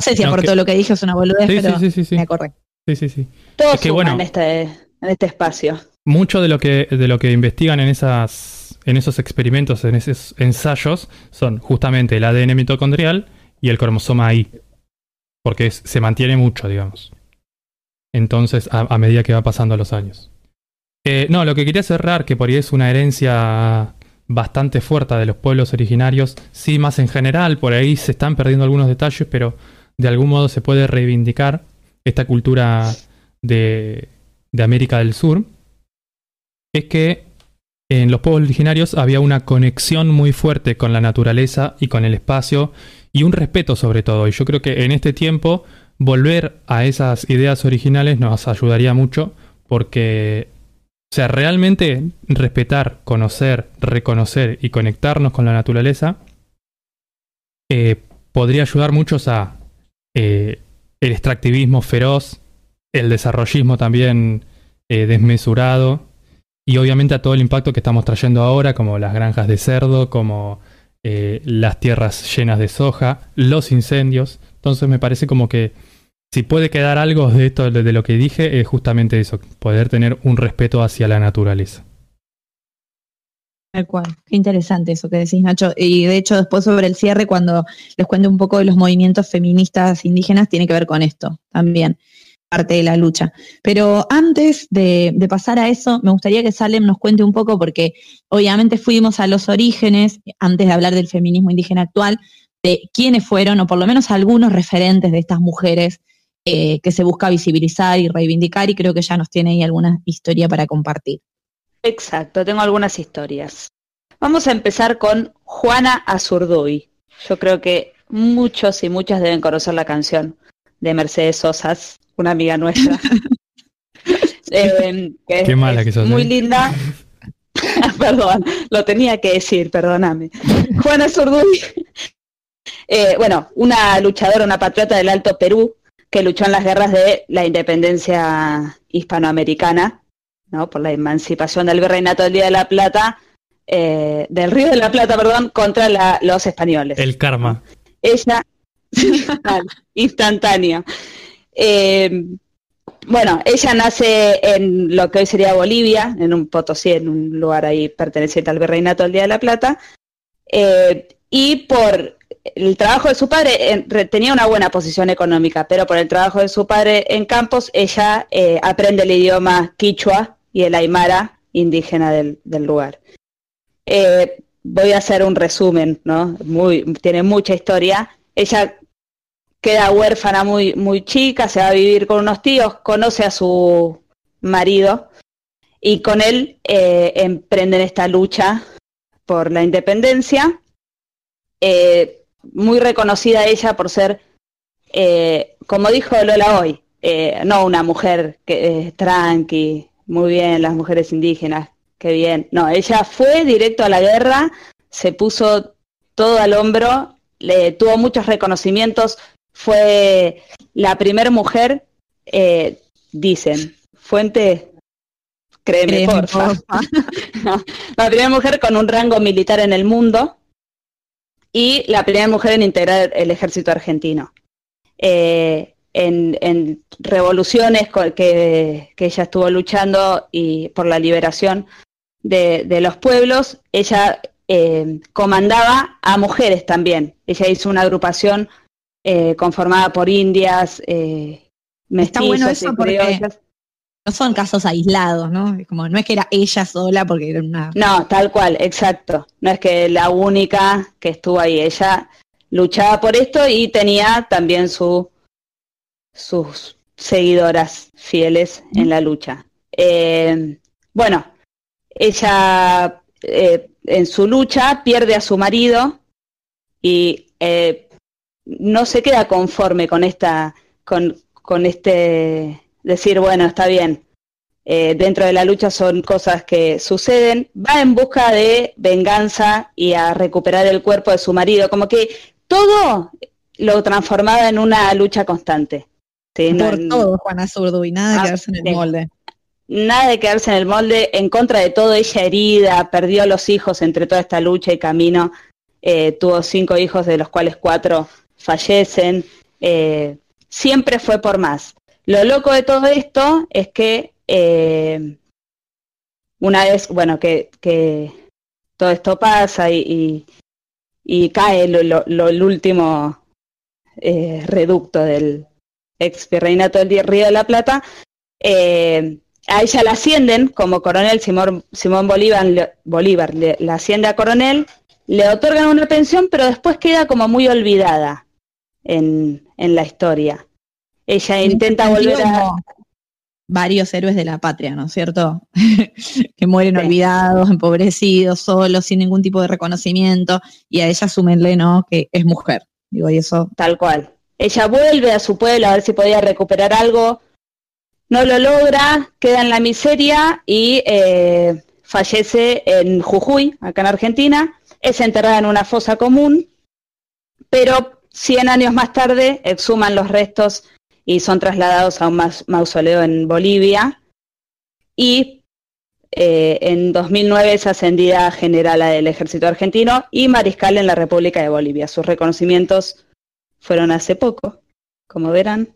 sé si No, aportó que- lo que dije, es una boludez, Sí, pero sí. me acordé. Sí, sí, sí. Todo es que bueno. en, este, en este espacio. Mucho de lo que, de lo que investigan en esas, en esos experimentos, en esos ensayos, son justamente el ADN mitocondrial y el cromosoma Y. Porque es- se mantiene mucho, digamos. Entonces, a, a medida que va pasando los años. Eh, no, lo que quería cerrar, que por ahí es una herencia bastante fuerte de los pueblos originarios, sí, más en general, por ahí se están perdiendo algunos detalles, pero de algún modo se puede reivindicar esta cultura de, América del Sur, es que en los pueblos originarios había una conexión muy fuerte con la naturaleza y con el espacio y un respeto sobre todo. Y yo creo que en este tiempo volver a esas ideas originales nos ayudaría mucho porque, o sea, realmente respetar, conocer, reconocer y conectarnos con la naturaleza eh, podría ayudar muchos a eh, el extractivismo feroz, el desarrollismo también eh, desmesurado y obviamente a todo el impacto que estamos trayendo ahora, como las granjas de cerdo, como eh, las tierras llenas de soja, los incendios. Entonces me parece como que si puede quedar algo de esto, de, de lo que dije, es justamente eso, poder tener un respeto hacia la naturaleza. Tal cual. Qué interesante eso que decís, Nacho. Y de hecho, después sobre el cierre, cuando les cuento un poco de los movimientos feministas indígenas, tiene que ver con esto también, parte de la lucha. Pero antes de, de pasar a eso, me gustaría que Salem nos cuente un poco, porque obviamente fuimos a los orígenes, antes de hablar del feminismo indígena actual, de quiénes fueron, o por lo menos algunos referentes de estas mujeres eh, que se busca visibilizar y reivindicar, y creo que ya nos tiene ahí alguna historia para compartir. Exacto, tengo algunas historias. Vamos a empezar con Juana Azurduy. Yo creo que muchos y muchas deben conocer la canción de Mercedes Sosas, una amiga nuestra. Eh, que Qué mala que sos, Muy ¿eh? linda. Perdón, lo tenía que decir, perdóname. Juana Azurduy, eh, bueno, una luchadora, una patriota del Alto Perú, que luchó en las guerras de la independencia hispanoamericana, ¿no? por la emancipación del virreinato del Día de la Plata, eh, del Río de la Plata, perdón, contra la- los españoles. El karma. Ella, Tal, instantáneo. Eh, bueno, ella nace en lo que hoy sería Bolivia, en un Potosí, en un lugar ahí perteneciente al Virreinato del Día de la Plata, eh, y por el trabajo de su padre, en- re- tenía una buena posición económica, pero por el trabajo de su padre en campos, ella eh, aprende el idioma quichua y el aymara indígena del, lugar. Eh, voy a hacer un resumen, ¿no? Tiene mucha historia. Ella queda huérfana muy, muy chica, se va a vivir con unos tíos, conoce a su marido y con él eh, emprenden esta lucha por la independencia. Eh, muy reconocida ella por ser, como dijo Lola hoy, no una mujer que es tranqui, muy bien, las mujeres indígenas, qué bien. No, ella fue directo a la guerra, se puso todo al hombro, le tuvo muchos reconocimientos, fue la primera mujer, eh, dicen, fuente, créeme, porfa. porfa. No, la primera mujer con un rango militar en el mundo y la primera mujer en integrar el ejército argentino. Eh, en, en revoluciones que, que ella estuvo luchando y por la liberación de, de los pueblos, ella eh, comandaba a mujeres también. Ella hizo una agrupación eh, conformada por indias, eh, Está bueno mestizos eso porque-. No son casos aislados, ¿no? Como no es que era ella sola porque era una No, tal cual, exacto. No es que la única que estuvo ahí, ella luchaba por esto y tenía también su, sus seguidoras fieles en la lucha. Eh, bueno, ella eh, en su lucha pierde a su marido y eh, no se queda conforme con esta, con, con este decir, bueno, está bien, eh, dentro de la lucha son cosas que suceden, va en busca de venganza y a recuperar el cuerpo de su marido, como que todo lo transformaba en una lucha constante. Sí, no- por todo, Juana Zurdo, y nada de Ah, quedarse en el sí. molde. nada de quedarse en el molde, en contra de todo, ella herida, perdió a los hijos entre toda esta lucha y camino, eh, tuvo cinco hijos, de los cuales cuatro fallecen, eh, siempre fue por más. Lo loco de todo esto es que eh, una vez, bueno, que, que todo esto pasa y, y- y cae lo- lo- lo- el último reducto del ex virreinato del Río de la Plata, eh, a ella la ascienden como coronel, Simón, Simón Bolívar, le- Bolívar le- la asciende a coronel, le otorgan una pensión, pero después queda como muy olvidada en, en la historia. Ella intenta volver a... varios héroes de la patria, ¿no es cierto? que mueren Sí. olvidados, empobrecidos, solos, sin ningún tipo de reconocimiento, y a ella súmenle, ¿no? Que es mujer. Digo, y eso Tal cual. Ella vuelve a su pueblo a ver si podía recuperar algo. No lo logra, queda en la miseria y eh, fallece en Jujuy, acá en Argentina. Es enterrada en una fosa común, pero 100 años más tarde exhuman los restos y son trasladados a un mausoleo en Bolivia. Y eh, en 2009 es ascendida a generala del ejército argentino y mariscal en la República de Bolivia. Sus reconocimientos fueron hace poco, como verán.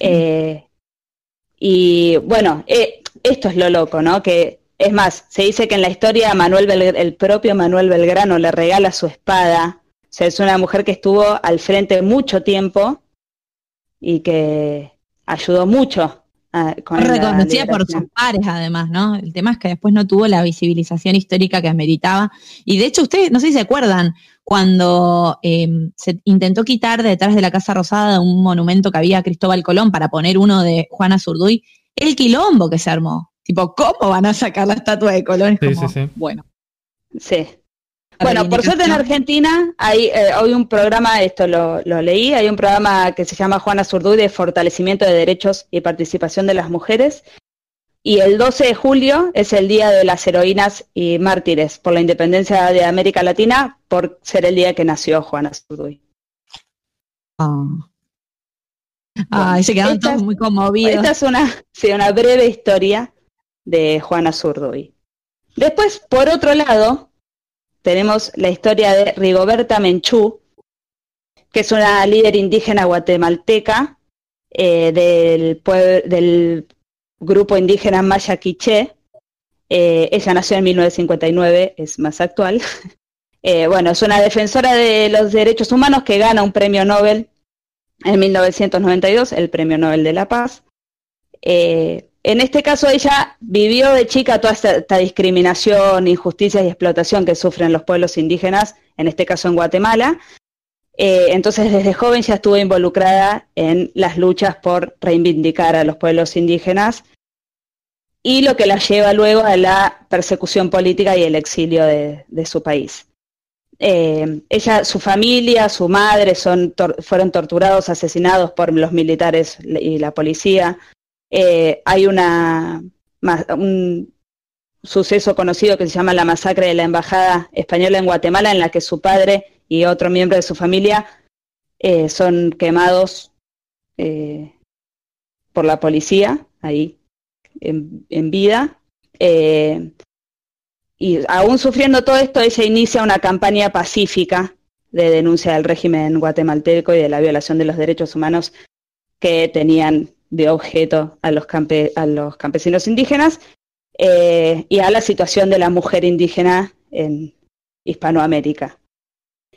Eh, y bueno, eh, esto es lo loco, ¿no? Que es más, se dice que en la historia Manuel el propio Manuel Belgrano le regala su espada. O sea, es una mujer que estuvo al frente mucho tiempo y que ayudó mucho a- con la reconocida por sus pares además, ¿no? El tema es que después no tuvo la visibilización histórica que ameritaba. Y de hecho, ustedes, no sé si se acuerdan, cuando eh, se intentó quitar detrás de la Casa Rosada un monumento que había a Cristóbal Colón para poner uno de Juana Zurduy, el quilombo que se armó. Tipo, ¿cómo van a sacar la estatua de Colón? Es Sí, como, sí, sí. Bueno. Sí. Bueno, por suerte en. Argentina hay eh, hoy un programa, esto lo, lo leí, hay un programa que se llama Juana Zurduy de fortalecimiento de derechos y participación de las mujeres. Y el 12 de julio es el Día de las Heroínas y Mártires por la independencia de América Latina, por ser el día que nació Juana Zurduy. Ah. Ay, se quedaron esta todos muy conmovidos. Esta es una, sí, una breve historia de Juana Zurduy. Después, por otro lado, tenemos la historia de Rigoberta Menchú, que es una líder indígena guatemalteca eh, del, grupo indígena Maya Quiché. Eh, ella nació en 1959, es más actual. Eh, bueno, es una defensora de los derechos humanos que gana un premio Nobel en 1992, el Premio Nobel de la Paz. En este caso ella vivió de chica toda esta, discriminación, injusticias y explotación que sufren los pueblos indígenas, en este caso en Guatemala. Eh, entonces desde joven ya estuvo involucrada en las luchas por reivindicar a los pueblos indígenas y lo que la lleva luego a la persecución política y el exilio de, su país. Eh, ella, su familia, su madre fueron torturados, asesinados por los militares y la policía. Eh, hay una, un suceso conocido que se llama la masacre de la embajada española en Guatemala, en la que su padre y otro miembro de su familia eh, son quemados eh, por la policía ahí en, en vida. Eh, y aún sufriendo todo esto, ella inicia una campaña pacífica de denuncia del régimen guatemalteco y de la violación de los derechos humanos que tenían de objeto a los, campe- a los campesinos indígenas eh, y a la situación de la mujer indígena en Hispanoamérica.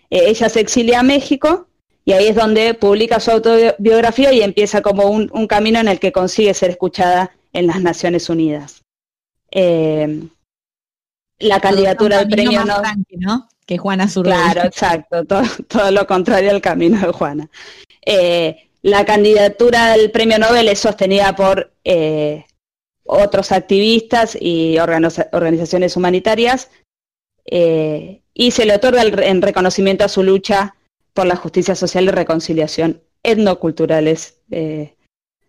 Eh, ella se exilia a México y ahí es donde publica su autobiografía y empieza como un, un camino en el que consigue ser escuchada en las Naciones Unidas. Eh, la candidatura camino premio tranqui, ¿no? Que Juana Zurduy. Claro, exacto, todo, todo lo contrario al camino de Juana. Eh, la candidatura al premio Nobel es sostenida por eh, otros activistas y organiza- organizaciones humanitarias eh, y se le otorga en reconocimiento a su lucha por la justicia social y reconciliación etnoculturales eh,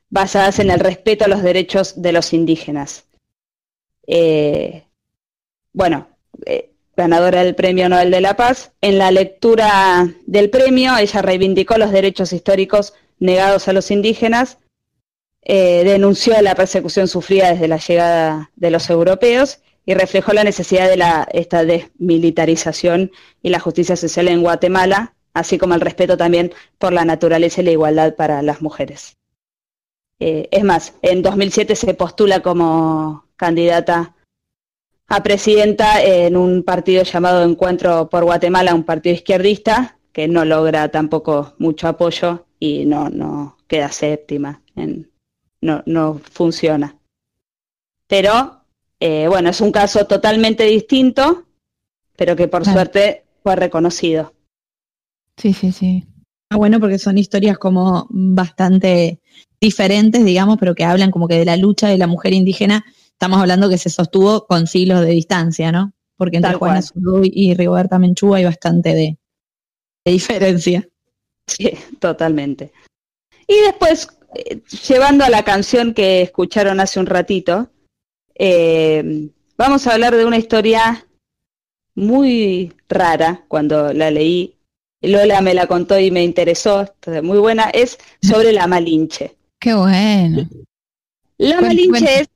basadas en el respeto a los derechos de los indígenas. Bueno, ganadora del Premio Nobel de la Paz. En la lectura del premio, ella reivindicó los derechos históricos negados a los indígenas, eh, denunció la persecución sufrida desde la llegada de los europeos y reflejó la necesidad de la, esta desmilitarización y la justicia social en Guatemala, así como el respeto también por la naturaleza y la igualdad para las mujeres. Eh, es más, en 2007 se postula como candidata a presidenta en un partido llamado Encuentro por Guatemala, un partido izquierdista, que no logra tampoco mucho apoyo y no, no queda séptima, en- no, no funciona. Pero, eh, bueno, es un caso totalmente distinto, pero que por Claro. suerte fue reconocido. Sí, sí, sí. Ah, bueno, porque son historias como bastante diferentes, digamos, pero que hablan como que de la lucha de la mujer indígena, estamos hablando que se sostuvo con siglos de distancia, ¿no? Porque entre Tal Juana. Zurduy y Rigoberta Menchú hay bastante de, de diferencia. Sí, totalmente. Y después, eh, llevando a la canción que escucharon hace un ratito, eh, vamos a hablar de una historia muy rara cuando la leí. Lola me la contó y me interesó, entonces, muy buena, es sobre la Malinche. Qué bueno. La Malinche es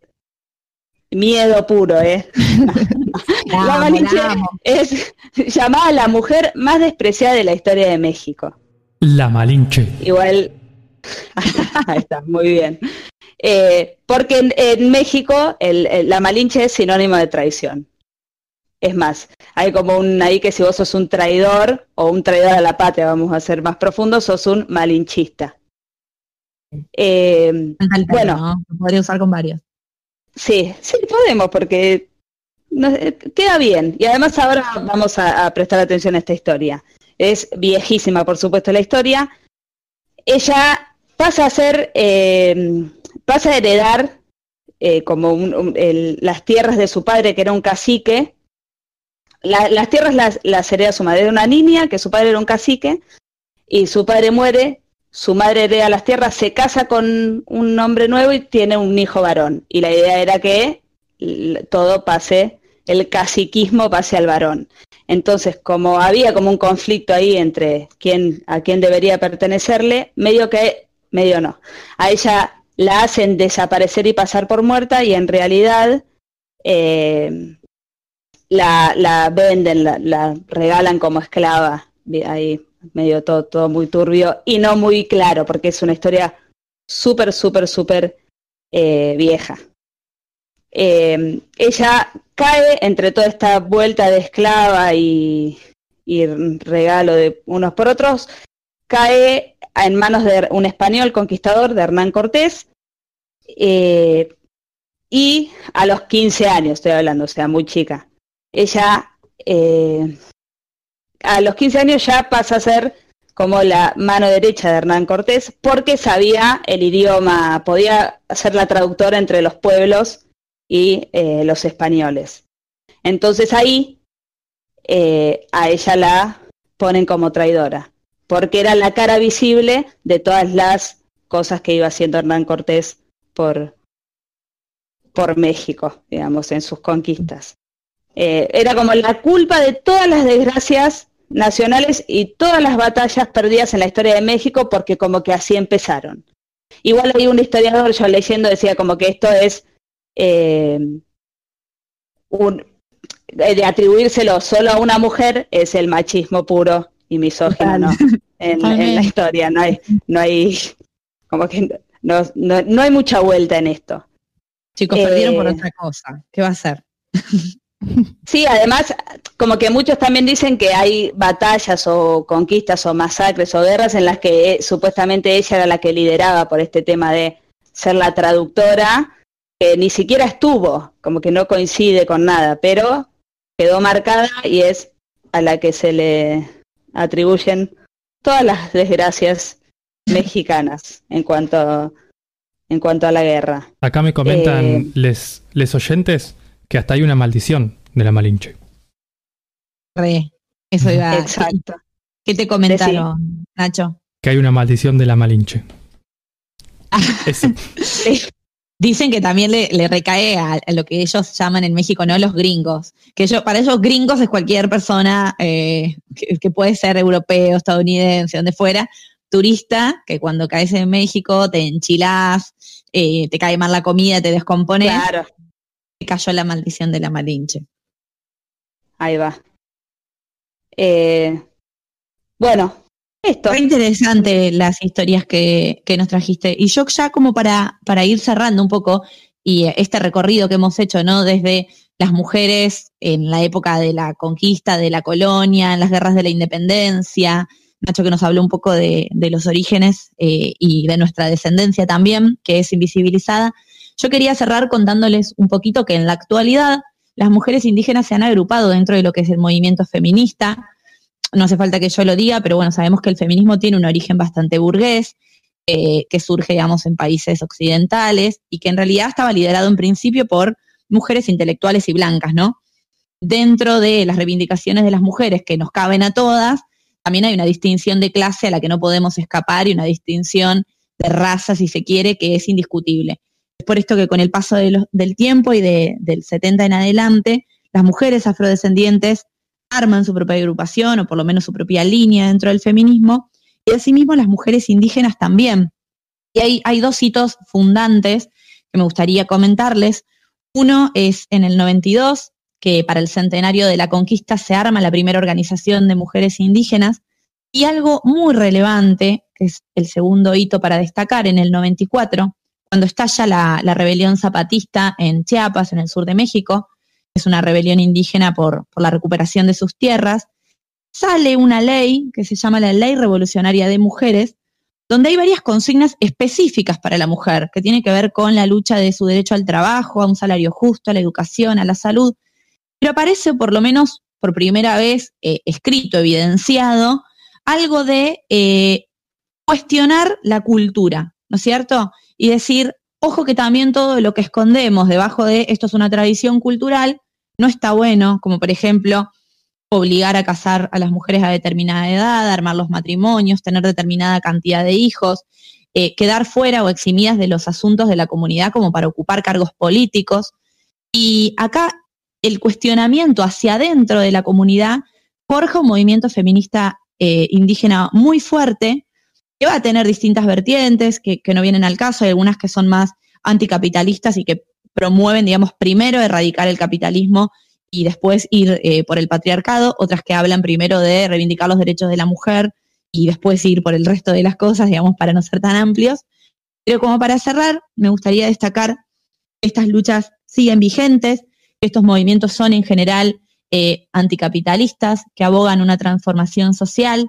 miedo puro, ¿eh? La Malinche es llamada la mujer más despreciada de la historia de México. La Malinche. Igual, ahí está, muy bien. Eh, porque en, en México el- el- la Malinche es sinónimo de traición. Es más, hay como un ahí que si vos sos un traidor o un traidor a la patria, vamos a ser más profundos, sos un malinchista. Eh, Bueno. término, ¿no? Lo podría usar con varios. Sí, sí podemos porque nos- eh, queda bien. Y además ahora vamos a, a prestar atención a esta historia. Es viejísima, por supuesto, la historia. Ella pasa a ser, eh, pasa a heredar eh, como un- las tierras de su padre, que era un cacique. La- las tierras las, las hereda su madre. Era una niña, que su padre era un cacique, y su padre muere, su madre hereda las tierras, se casa con un hombre nuevo y tiene un hijo varón. Y la idea era que todo pase, el caciquismo pase al varón. Entonces, como había como un conflicto ahí entre quién, a quién debería pertenecerle, medio que, medio no. A ella la hacen desaparecer y pasar por muerta y en realidad eh, la, venden, la, la regalan como esclava. Ahí medio todo, todo muy turbio y no muy claro, porque es una historia súper, súper, súper eh, vieja. Eh, ella cae entre toda esta vuelta de esclava y, y regalo de unos por otros, cae en manos de un español conquistador, de Hernán Cortés, eh, y a los 15 años estoy hablando, o sea, muy chica. Ella eh, a los 15 años ya pasa a ser como la mano derecha de Hernán Cortés porque sabía el idioma, podía ser la traductora entre los pueblos y eh, los españoles. Entonces ahí eh, a ella la ponen como traidora, porque era la cara visible de todas las cosas que iba haciendo Hernán Cortés por, por México, digamos, en sus conquistas. Eh, era como la culpa de todas las desgracias nacionales y todas las batallas perdidas en la historia de México, porque como que así empezaron. Igual hay un historiador, yo leyendo, decía como que esto es eh, un, eh, de atribuírselo solo a una mujer, es el machismo puro y misógino, ¿no? En, en la historia, no hay, no hay, como que no, no, no hay mucha vuelta en esto. Chicos, Eh, perdieron por otra cosa. ¿Qué va a ser? Sí, además, como que muchos también dicen que hay batallas o conquistas o masacres o guerras en las que eh, supuestamente ella era la que lideraba por este tema de ser la traductora, que ni siquiera estuvo, como que no coincide con nada, pero quedó marcada y es a la que se le atribuyen todas las desgracias mexicanas en cuanto en cuanto a la guerra. Acá me comentan Eh. les, les oyentes que hasta hay una maldición de la Malinche. Re. Eso iba. Exacto. ¿Qué te comentaron, Nacho? Que hay una maldición de la Malinche. Eso. Dicen que también le, le recae a, a lo que ellos llaman en México, ¿no? Los gringos. Que ellos, para ellos gringos es cualquier persona eh, que, que puede ser europeo, estadounidense, donde fuera, turista, que cuando caes en México te enchilás, eh, te cae mal la comida, te descompones, Claro, te cayó la maldición de la Malinche. ahí va. Eh, bueno, esto. Interesante las historias que, que nos trajiste. Y yo ya como para, para ir cerrando un poco y este recorrido que hemos hecho, ¿no? Desde las mujeres en la época de la conquista, de la colonia, en las guerras de la independencia. Nacho que nos habló un poco de, de los orígenes eh, y de nuestra descendencia también, que es invisibilizada. Yo quería cerrar contándoles un poquito que en la actualidad las mujeres indígenas se han agrupado dentro de lo que es el movimiento feminista. No hace falta que yo lo diga, pero bueno, sabemos que el feminismo tiene un origen bastante burgués eh, que surge, digamos, en países occidentales y que en realidad estaba liderado en principio por mujeres intelectuales y blancas, ¿no? Dentro de las reivindicaciones de las mujeres que nos caben a todas, también hay una distinción de clase a la que no podemos escapar y una distinción de raza, si se quiere, que es indiscutible. Es por esto que con el paso del tiempo y de- del 70 en adelante, las mujeres afrodescendientes arman su propia agrupación o por lo menos su propia línea dentro del feminismo y asimismo las mujeres indígenas también. Y hay, hay dos hitos fundantes que me gustaría comentarles. Uno es en el 92, que para el centenario de la conquista se arma la primera organización de mujeres indígenas, y algo muy relevante, que es el segundo hito para destacar, en el 94, cuando estalla la, la rebelión zapatista en Chiapas, en el sur de México, es una rebelión indígena por, la recuperación de sus tierras, sale una ley que se llama la Ley Revolucionaria de Mujeres, donde hay varias consignas específicas para la mujer, que tiene que ver con la lucha de su derecho al trabajo, a un salario justo, a la educación, a la salud, pero aparece por lo menos por primera vez eh, escrito, evidenciado, algo de eh, cuestionar la cultura, ¿no es cierto? Y decir, ojo que también todo lo que escondemos debajo de esto es una tradición cultural, no está bueno, como por ejemplo obligar a casar a las mujeres a determinada edad, armar los matrimonios, tener determinada cantidad de hijos, eh, quedar fuera o eximidas de los asuntos de la comunidad como para ocupar cargos políticos. Y acá el cuestionamiento hacia adentro de la comunidad forja un movimiento feminista eh, indígena muy fuerte, que va a tener distintas vertientes que, no vienen al caso, hay algunas que son más anticapitalistas y que promueven, digamos, primero erradicar el capitalismo y después ir eh, por el patriarcado, otras que hablan primero de reivindicar los derechos de la mujer y después ir por el resto de las cosas, digamos, para no ser tan amplios. Pero como para cerrar, me gustaría destacar que estas luchas siguen vigentes, que estos movimientos son en general eh, anticapitalistas, que abogan una transformación social.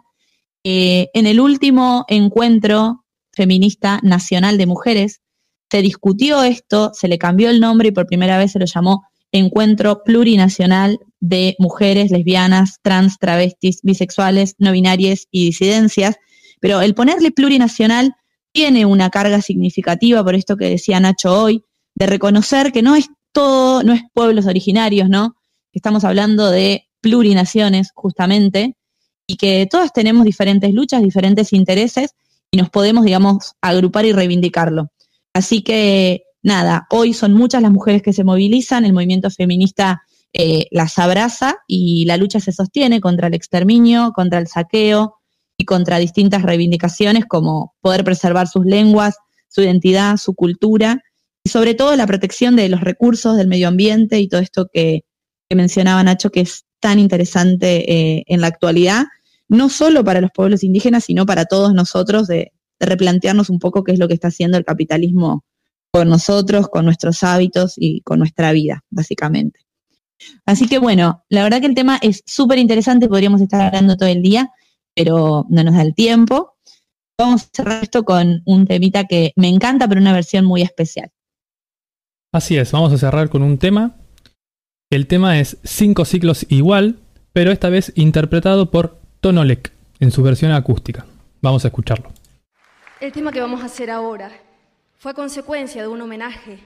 Eh, en el último encuentro feminista nacional de mujeres, se discutió esto, se le cambió el nombre y por primera vez se lo llamó Encuentro Plurinacional de Mujeres, Lesbianas, Trans, Travestis, Bisexuales, No binarias y Disidencias. Pero el ponerle plurinacional tiene una carga significativa, por esto que decía Nacho hoy, de reconocer que no es todo, no es pueblos originarios, ¿no? Estamos hablando de plurinaciones, justamente, y que todas tenemos diferentes luchas, diferentes intereses, y nos podemos, digamos, agrupar y reivindicarlo. Así que nada, hoy son muchas las mujeres que se movilizan, el movimiento feminista eh, las abraza y la lucha se sostiene contra el exterminio, contra el saqueo y contra distintas reivindicaciones como poder preservar sus lenguas, su identidad, su cultura y sobre todo la protección de los recursos del medio ambiente y todo esto que, que mencionaba Nacho que es tan interesante eh, en la actualidad, no solo para los pueblos indígenas, sino para todos nosotros de, replantearnos un poco qué es lo que está haciendo el capitalismo con nosotros, con nuestros hábitos y con nuestra vida, básicamente. Así que bueno, la verdad que el tema es súper interesante, podríamos estar hablando todo el día, pero no nos da el tiempo. Vamos a cerrar esto con un temita que me encanta, pero una versión muy especial. Así es, vamos a cerrar con un tema. El tema es Cinco ciclos igual, pero esta vez interpretado por Tonolek en su versión acústica. Vamos a escucharlo. El tema que vamos a hacer ahora fue consecuencia de un homenaje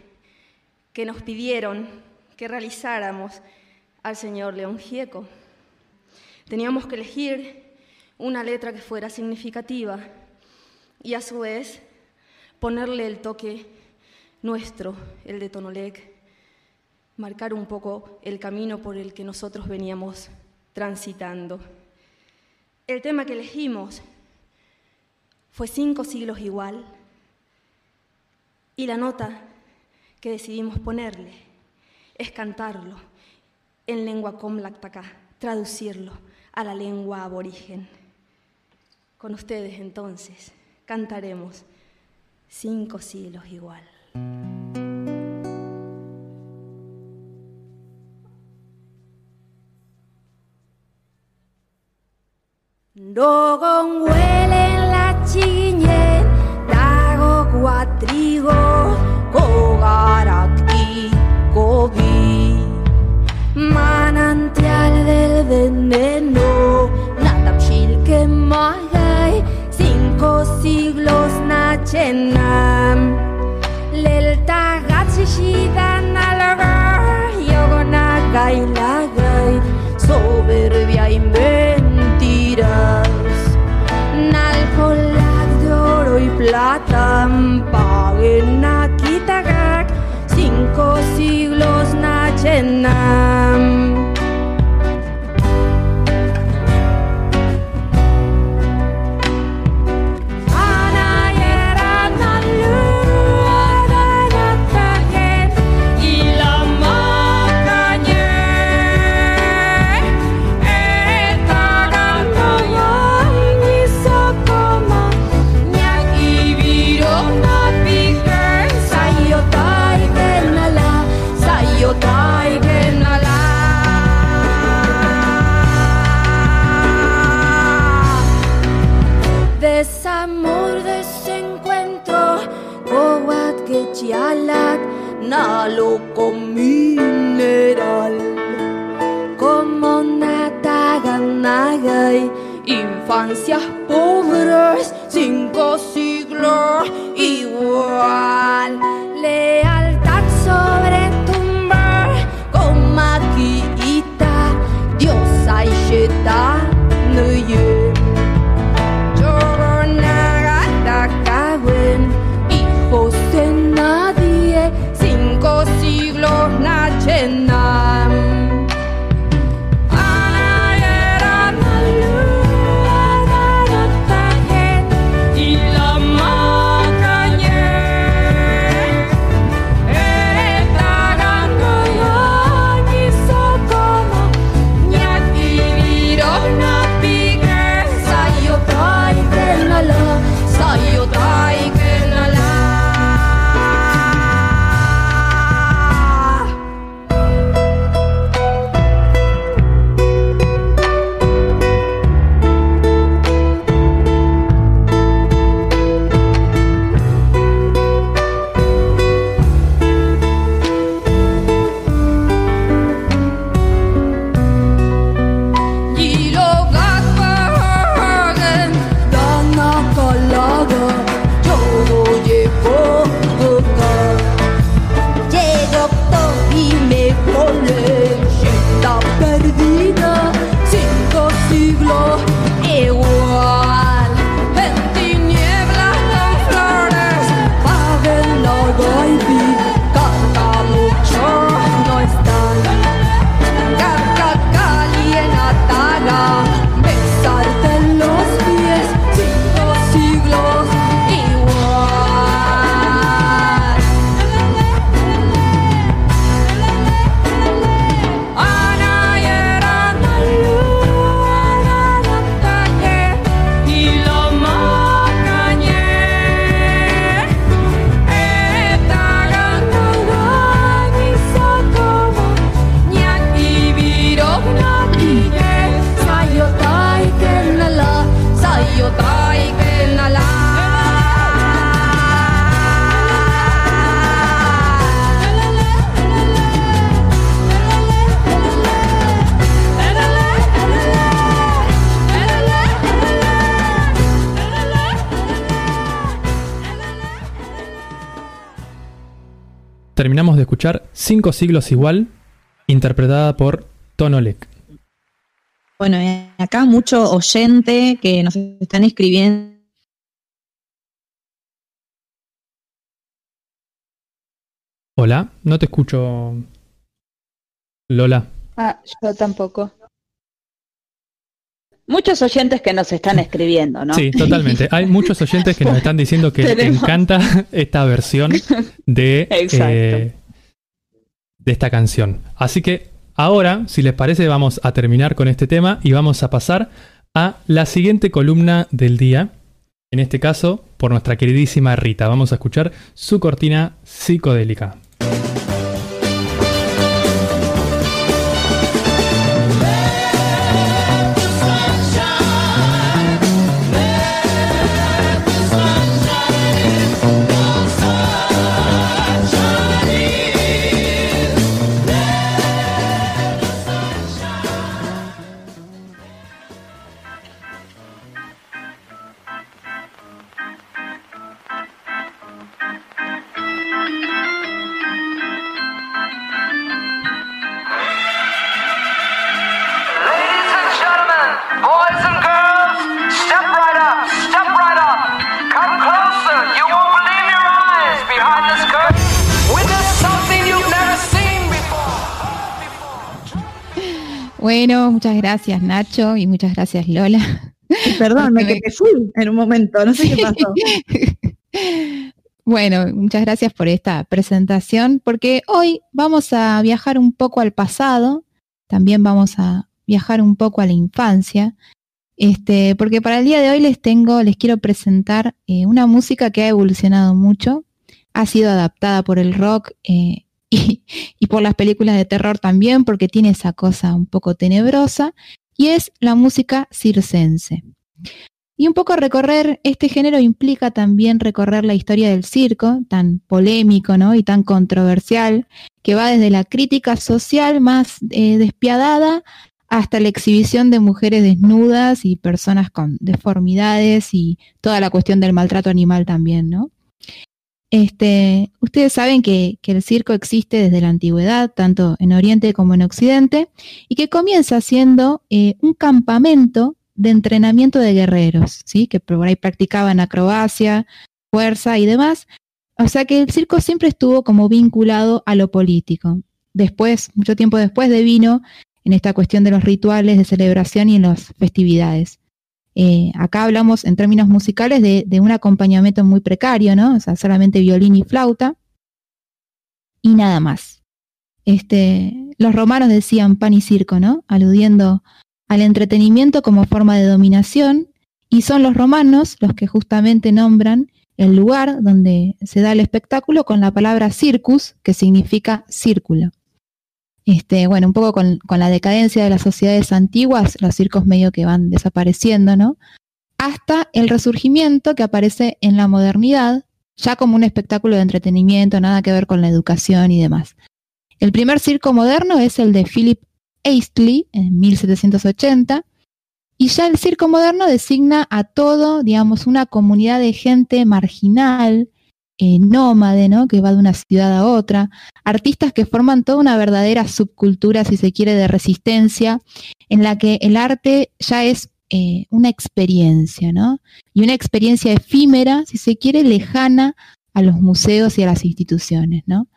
que nos pidieron que realizáramos al señor León Gieco. Teníamos que elegir una letra que fuera significativa y a su vez ponerle el toque nuestro, el de Tonolec, marcar un poco el camino por el que nosotros veníamos transitando. El tema que elegimos fue cinco siglos igual y la nota que decidimos ponerle es cantarlo en lengua comlactacá, traducirlo a la lengua aborigen. Con ustedes entonces cantaremos cinco siglos igual. Dogon huelen la chiñe, dago cuatrigo, cogaraki, kogi, manantial del veneno, la tapchil que magay, cinco siglos nach plata Infancias pobres, cinco siglos igual. Lealtad sobre tumba, con maquita, diosa y Cinco siglos igual, interpretada por Tonolek. Bueno, y acá mucho oyente que nos están escribiendo. Hola, no te escucho. Lola. Ah, yo tampoco. Muchos oyentes que nos están escribiendo, ¿no? Sí, totalmente. Hay muchos oyentes que nos están diciendo que les encanta esta versión de, Exacto. eh, de esta canción. Así que ahora, si les parece, vamos a terminar con este tema y vamos a pasar a la siguiente columna del día. En este caso, por nuestra queridísima Rita. Vamos a escuchar su cortina psicodélica. Bueno, muchas gracias Nacho y muchas gracias Lola. Perdón, me quedé full en un momento, no sé qué pasó. Bueno, muchas gracias por esta presentación, porque hoy vamos a viajar un poco al pasado, también vamos a viajar un poco a la infancia, este, porque para el día de hoy les tengo, les quiero presentar eh, una música que ha evolucionado mucho, ha sido adaptada por el rock eh, y, por las películas de terror también, porque tiene esa cosa un poco tenebrosa, y es la música circense. Y un poco recorrer este género implica también recorrer la historia del circo, tan polémico ¿no? y tan controversial, que va desde la crítica social más eh, despiadada hasta la exhibición de mujeres desnudas y personas con deformidades y toda la cuestión del maltrato animal también, ¿no? Este, ustedes saben que, el circo existe desde la antigüedad, tanto en Oriente como en Occidente, y que comienza siendo eh, un campamento de entrenamiento de guerreros, ¿sí? que por ahí practicaban acrobacia, fuerza y demás. O sea que el circo siempre estuvo como vinculado a lo político. Después, mucho tiempo después, devino en esta cuestión de los rituales de celebración y en las festividades. Eh, acá hablamos en términos musicales de, de un acompañamiento muy precario, ¿no? O sea, solamente violín y flauta y nada más. Este, los romanos decían pan y circo, ¿no? Aludiendo al entretenimiento como forma de dominación, y son los romanos los que justamente nombran el lugar donde se da el espectáculo con la palabra circus, que significa círculo. Este, bueno, un poco con, la decadencia de las sociedades antiguas, los circos medio que van desapareciendo, ¿no? Hasta el resurgimiento que aparece en la modernidad, ya como un espectáculo de entretenimiento, nada que ver con la educación y demás. El primer circo moderno es el de Philip Astley en 1780, y ya el circo moderno designa a todo, digamos, una comunidad de gente marginal, eh, nómade, ¿no? Que va de una ciudad a otra, artistas que forman toda una verdadera subcultura, si se quiere, de resistencia, en la que el arte ya es eh, una experiencia, ¿no? Y una experiencia efímera, si se quiere, lejana a los museos y a las instituciones, ¿no?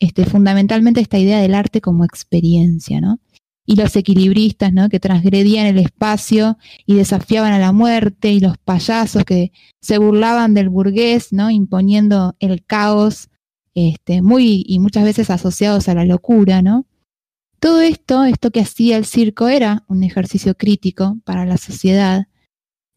Este, fundamentalmente esta idea del arte como experiencia, ¿no? Y los equilibristas, ¿no? Que transgredían el espacio y desafiaban a la muerte, y los payasos que se burlaban del burgués, ¿no? Imponiendo el caos, este, muy y muchas veces asociados a la locura, ¿no? Todo esto, esto que hacía el circo era un ejercicio crítico para la sociedad.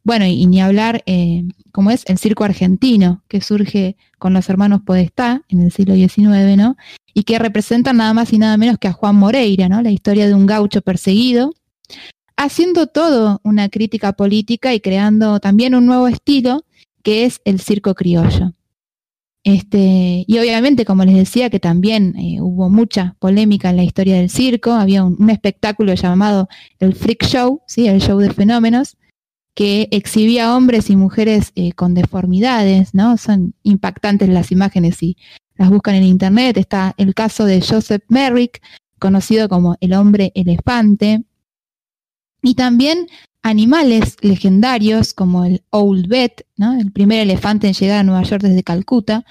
Bueno, y, ni hablar, eh, como es el circo argentino, que surge con los hermanos Podestá en el siglo XIX, ¿no? y que representan nada más y nada menos que a Juan Moreira, ¿no? La historia de un gaucho perseguido, haciendo todo una crítica política y creando también un nuevo estilo que es el circo criollo. Este, y obviamente, como les decía, que también eh, hubo mucha polémica en la historia del circo, había un, un espectáculo llamado el Freak Show, ¿sí? el show de fenómenos, que exhibía hombres y mujeres eh, con deformidades, ¿no? Son impactantes las imágenes y las buscan en internet. Está el caso de Joseph Merrick, conocido como el hombre elefante. Y también animales legendarios como el Owlbet, ¿no? el primer elefante en llegar a Nueva York desde Calcuta,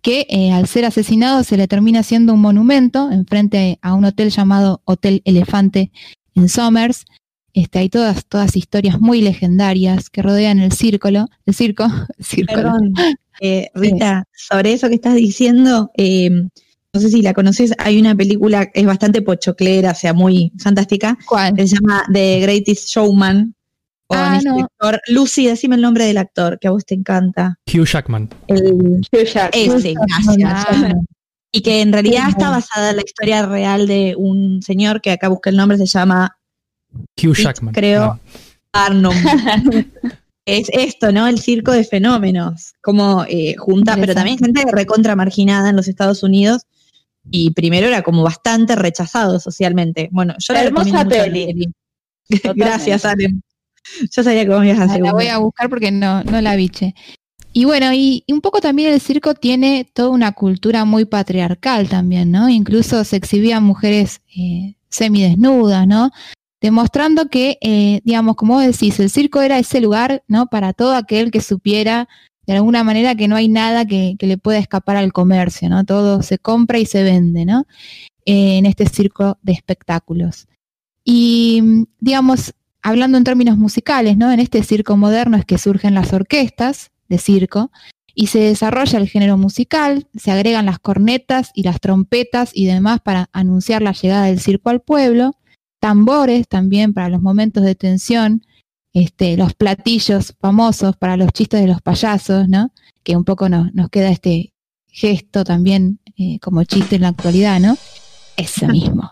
que eh, al ser asesinado se le termina haciendo un monumento enfrente a un hotel llamado Hotel Elefante en Somers. Este, hay todas, todas historias muy legendarias que rodean el círculo, el circo, el círculo. Perdón, eh, Rita, sobre eso que estás diciendo, eh, no sé si la conoces, hay una película, es bastante pochoclera, o sea, muy fantástica, ¿Cuál? que se llama The Greatest Showman, con Ah, este no. actor, Lucy, decime el nombre del actor, que a vos te encanta. Hugh Jackman. El, Hugh Jackman. ese, gracias. Ah, Y que en realidad está basada en la historia real de un señor que acá busqué el nombre, se llama Hugh Jackman. creo. No. Arnum. es esto, ¿no? El circo de fenómenos, como eh, junta, pero también gente recontra marginada en los Estados Unidos. Y primero era como bastante rechazado socialmente. Bueno, yo la Hermosa la peli. Gracias, Ale. Yo sabía que vos me ibas a la hacer voy una. a buscar porque no, no la biche. Y bueno, y, y un poco también el circo tiene toda una cultura muy patriarcal también, ¿no? Incluso se exhibían mujeres eh, semidesnudas, ¿no? Demostrando que, eh, digamos, como vos decís, el circo era ese lugar, ¿no? Para todo aquel que supiera de alguna manera que no hay nada que, que le pueda escapar al comercio, ¿no? Todo se compra y se vende, ¿no? Eh, en este circo de espectáculos. Y, digamos, hablando en términos musicales, ¿no? En este circo moderno es que surgen las orquestas de circo y se desarrolla el género musical, se agregan las cornetas y las trompetas y demás para anunciar la llegada del circo al pueblo, tambores también para los momentos de tensión, este, los platillos famosos para los chistes de los payasos, ¿no? Que un poco nos, nos queda este gesto también eh, como chiste en la actualidad, ¿no? Eso mismo.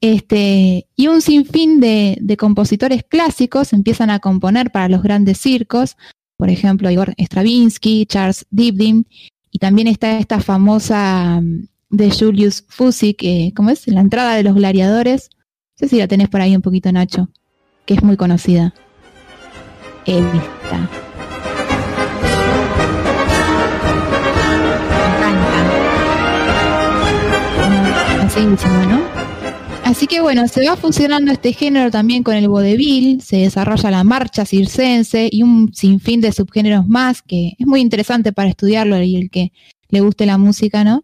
Este, y un sinfín de, de compositores clásicos empiezan a componer para los grandes circos, por ejemplo, Igor Stravinsky, Charles Dibdin, y también está esta famosa mm, de Julius Fusik, eh, ¿cómo es? La entrada de los gladiadores. No sé si la tenés por ahí un poquito, Nacho, que es muy conocida. Esta. Así mismo, ¿no? Así que bueno, se va fusionando este género también con el vodevil, se desarrolla la marcha circense y un sinfín de subgéneros más que es muy interesante para estudiarlo y el que le guste la música, ¿no?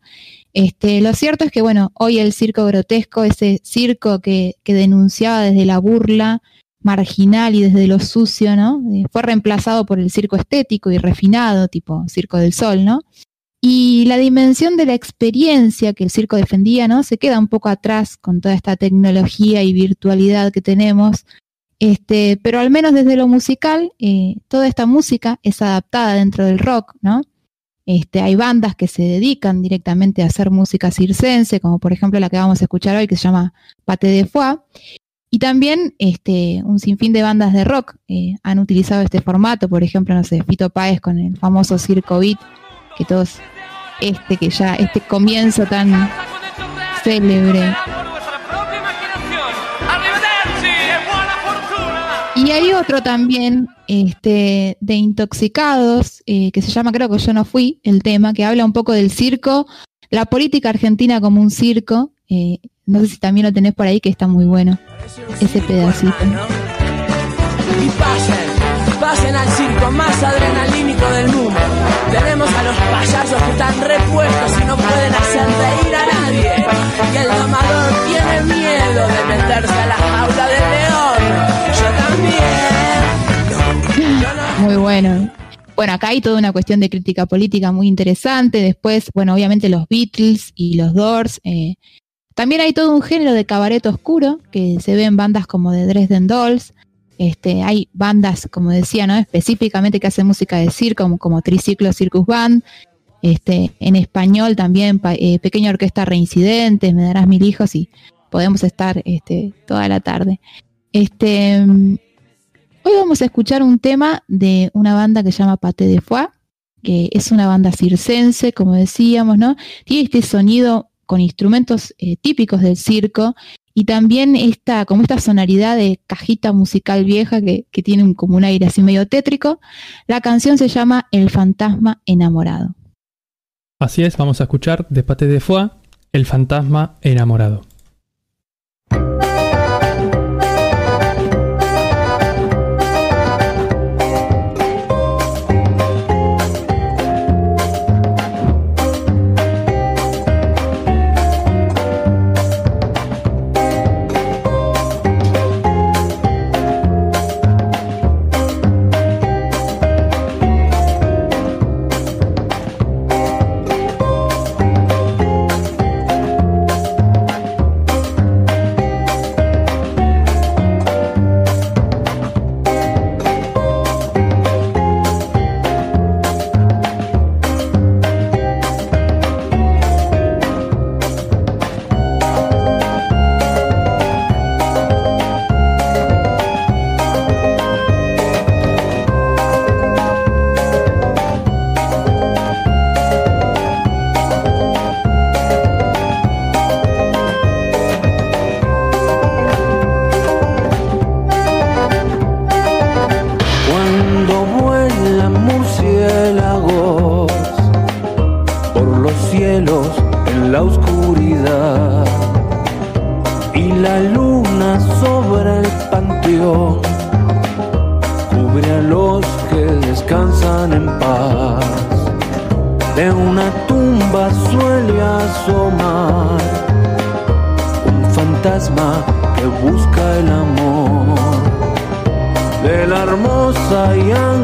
Este, lo cierto es que bueno, hoy el circo grotesco, ese circo que, que denunciaba desde la burla marginal y desde lo sucio, ¿no? Eh, fue reemplazado por el circo estético y refinado, tipo Circo del Sol, ¿no? Y la dimensión de la experiencia que el circo defendía, ¿no? Se queda un poco atrás con toda esta tecnología y virtualidad que tenemos. Este, pero al menos desde lo musical, eh, toda esta música es adaptada dentro del rock, ¿no? Este, hay bandas que se dedican directamente a hacer música circense, como por ejemplo la que vamos a escuchar hoy, que se llama Pate de Foie. Y también este, un sinfín de bandas de rock eh, han utilizado este formato, por ejemplo, no sé, Fito Páez con el famoso Circo Beat, que todos, este que ya, este comienzo tan célebre. Y hay otro también este, de intoxicados, eh, que se llama Creo que yo no fui, el tema, que habla un poco del circo, la política argentina como un circo. eh, no sé si también lo tenés por ahí, que está muy bueno, ese pedacito. Y pasen, pasen al circo más adrenalínico del mundo. Tenemos a los payasos que están repuestos y no pueden hacer reír a nadie. Y el domador tiene miedo de meterse a la jaula también. Muy bueno. Bueno, acá hay toda una cuestión de crítica política muy interesante. Después, bueno, obviamente los Beatles y los Doors. eh, también hay todo un género de cabaret oscuro que se ve en bandas como de Dresden Dolls. Este, hay bandas, como decía, ¿no? específicamente que hacen música de circo, como, Triciclo Circus Band. Este, en español también, eh, Pequeña Orquesta Reincidentes, Me Darás Mil Hijos y podemos estar este, toda la tarde. Este, mm, hoy vamos a escuchar un tema de una banda que se llama Pate de Foie, que es una banda circense, como decíamos, ¿no? Tiene este sonido con instrumentos eh, típicos del circo y también esta, como esta sonoridad de cajita musical vieja que, que tiene un, como un aire así medio tétrico. La canción se llama El fantasma enamorado. Así es, vamos a escuchar de Pate de Foie, El fantasma enamorado.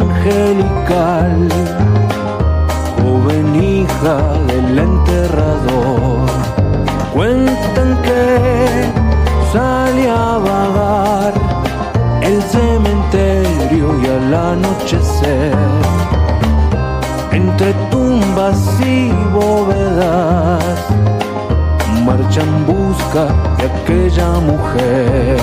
Angelical joven hija del enterrador. Cuentan que sale a vagar el cementerio y al anochecer, entre tumbas y bóvedas, marcha en busca de aquella mujer.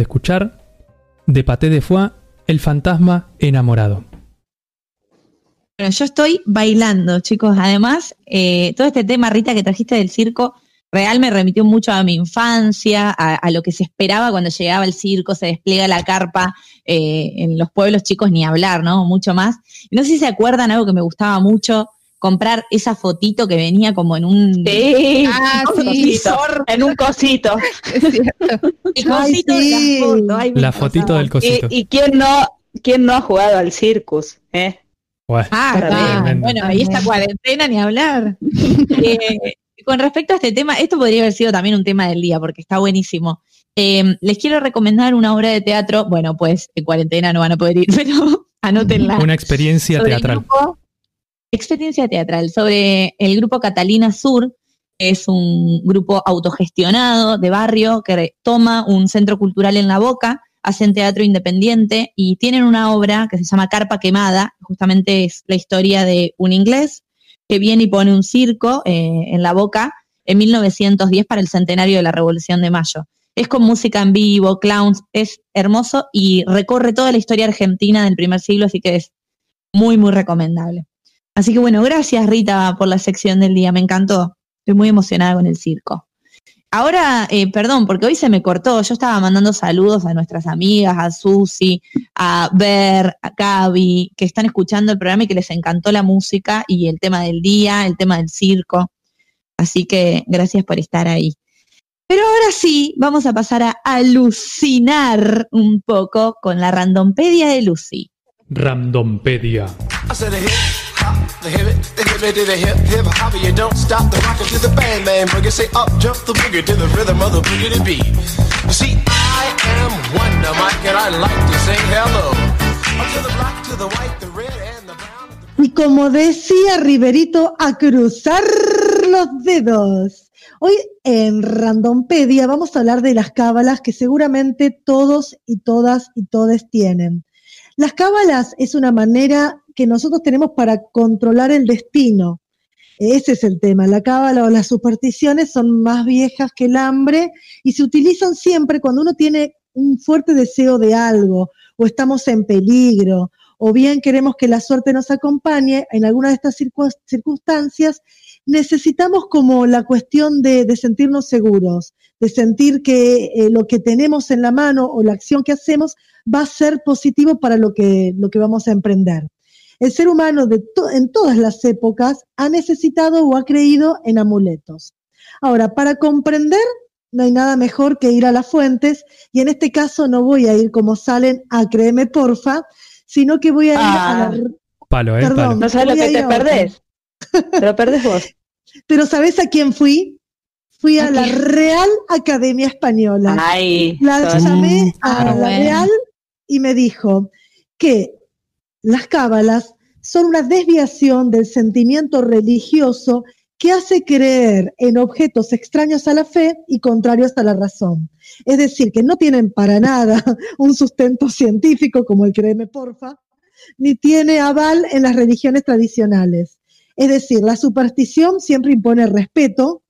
De escuchar de Paté de Foix, El fantasma enamorado. Bueno, yo estoy bailando, chicos. Además, eh, todo este tema, Rita, que trajiste del circo, real me remitió mucho a mi infancia, a, lo que se esperaba cuando llegaba el circo, se despliega la carpa eh, en los pueblos chicos, ni hablar, ¿no? Mucho más. No sé si se acuerdan algo que me gustaba mucho, comprar esa fotito que venía como en un... Sí, Ah, un sí. cosito, en un cosito. El cosito de la foto, ay, La fotito del Y, cosito. y quién no, quién no ha jugado al circus, ¿eh? Bueno, Ah, ah, bueno, y esta cuarentena ni hablar. Eh, con respecto a este tema, esto podría haber sido también un tema del día, porque está buenísimo. Eh, les quiero recomendar una obra de teatro, bueno, pues en cuarentena no van a poder ir, pero anótenla. Una experiencia Sobre el teatral. grupo- experiencia teatral sobre el grupo Catalina Sur, es un grupo autogestionado de barrio que toma un centro cultural en la boca, hacen teatro independiente y tienen una obra que se llama Carpa Quemada, justamente es la historia de un inglés que viene y pone un circo eh, en la boca en 1910 para el centenario de la Revolución de Mayo. Es con música en vivo, clowns, es hermoso y recorre toda la historia argentina del primer siglo, así que es muy, muy recomendable. Así que bueno, gracias Rita por la sección del día, me encantó. Estoy muy emocionada con el circo. Ahora, eh, perdón, porque hoy se me cortó. Yo estaba mandando saludos a nuestras amigas, a Susi, a Ver, a Gaby, que están escuchando el programa y que les encantó la música y el tema del día, el tema del circo. Así que gracias por estar ahí. Pero ahora sí, vamos a pasar a alucinar un poco con la randompedia de Lucy. Randompedia. Y como decía Riverito, a cruzar los dedos. Hoy en Randompedia vamos a hablar de las cábalas que seguramente todos y todas y todes tienen. Las cábalas es una manera que nosotros tenemos para controlar el destino. Ese es el tema. La cábala o las supersticiones son más viejas que el hambre y se utilizan siempre cuando uno tiene un fuerte deseo de algo o estamos en peligro o bien queremos que la suerte nos acompañe en alguna de estas circu- circunstancias, necesitamos como la cuestión de, de sentirnos seguros, de sentir que eh, lo que tenemos en la mano o la acción que hacemos va a ser positivo para lo que, lo que vamos a emprender. El ser humano de to- en todas las épocas ha necesitado o ha creído en amuletos. Ahora, para comprender, no hay nada mejor que ir a las fuentes, y en este caso no voy a ir como salen a créeme porfa, sino que voy a ir Ah. a la, Palo, ¿eh? Perdón. Palo. No sabes lo que te perdés. Te lo perdés vos. Pero ¿sabes a quién fui? Fui a la Real Academia Española. Ay, La llamé a Ah, la bueno. Real y me dijo que las cábalas son una desviación del sentimiento religioso que hace creer en objetos extraños a la fe y contrarios a la razón. Es decir, que no tienen para nada un sustento científico como el créeme porfa, ni tiene aval en las religiones tradicionales. Es decir, la superstición siempre impone respeto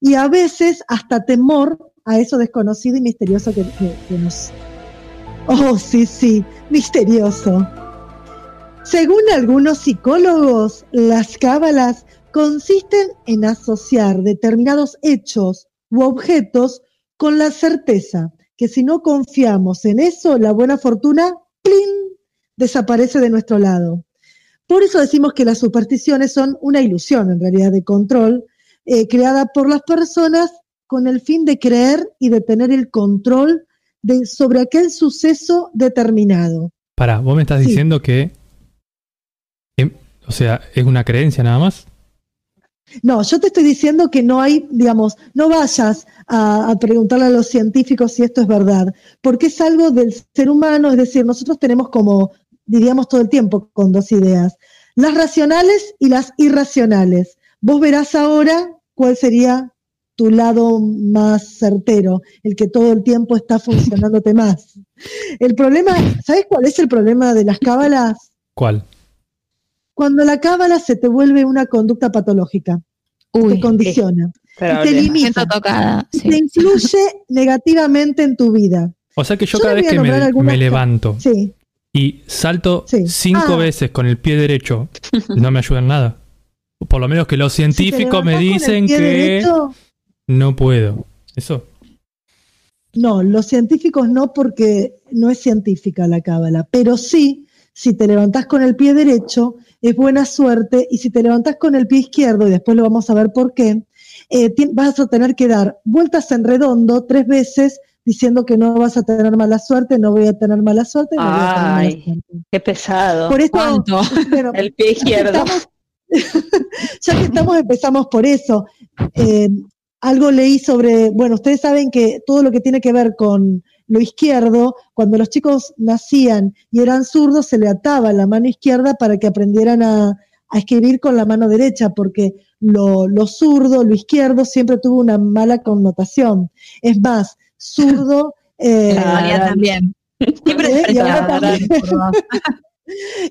y a veces hasta temor a eso desconocido y misterioso que, que- que nos... Oh, sí, sí, misterioso. Según algunos psicólogos, las cábalas consisten en asociar determinados hechos u objetos con la certeza que si no confiamos en eso, la buena fortuna, ¡plin!, desaparece de nuestro lado. Por eso decimos que las supersticiones son una ilusión, en realidad, de control, eh, creada por las personas con el fin de creer y de tener el control de, sobre aquel suceso determinado. Pará, vos me estás Sí. diciendo que. Em, o sea, es una creencia nada más. No, yo te estoy diciendo que no hay, digamos, no vayas a, a preguntarle a los científicos si esto es verdad, porque es algo del ser humano, es decir, nosotros tenemos como, diríamos todo el tiempo, con dos ideas, las racionales y las irracionales. Vos verás ahora cuál sería tu lado más certero, el que todo el tiempo está funcionándote más. El problema, ¿sabes cuál es el problema de las cábalas? ¿Cuál? Cuando la cábala se te vuelve una conducta patológica, te condiciona, y te limita, y te influye negativamente en tu vida. O sea que yo, Yo cada vez que me, algunas levanto Sí, y salto Sí. cinco Ah. veces con el pie derecho, no me ayuda en nada. Por lo menos que los Si científicos me dicen que derecho, no puedo. Eso. no, los científicos no porque no es científica la cábala, pero sí, si te levantás con el pie derecho, es buena suerte, y si te levantás con el pie izquierdo, y después lo vamos a ver por qué, eh, vas a tener que dar vueltas en redondo tres veces diciendo que no vas a tener mala suerte, no voy a tener mala suerte, no voy a tener mala Ay. suerte. Qué pesado. Por eso, ¿Cuánto? pero- El pie izquierdo. Ya que estamos, empezamos por eso. Eh, algo leí sobre, bueno, ustedes saben que todo lo que tiene que ver con lo izquierdo, cuando los chicos nacían y eran zurdos, se le ataba la mano izquierda para que aprendieran a, a escribir con la mano derecha, porque lo, lo zurdo, lo izquierdo, siempre tuvo una mala connotación. Es más, zurdo... eh, también. Siempre ¿eh? también.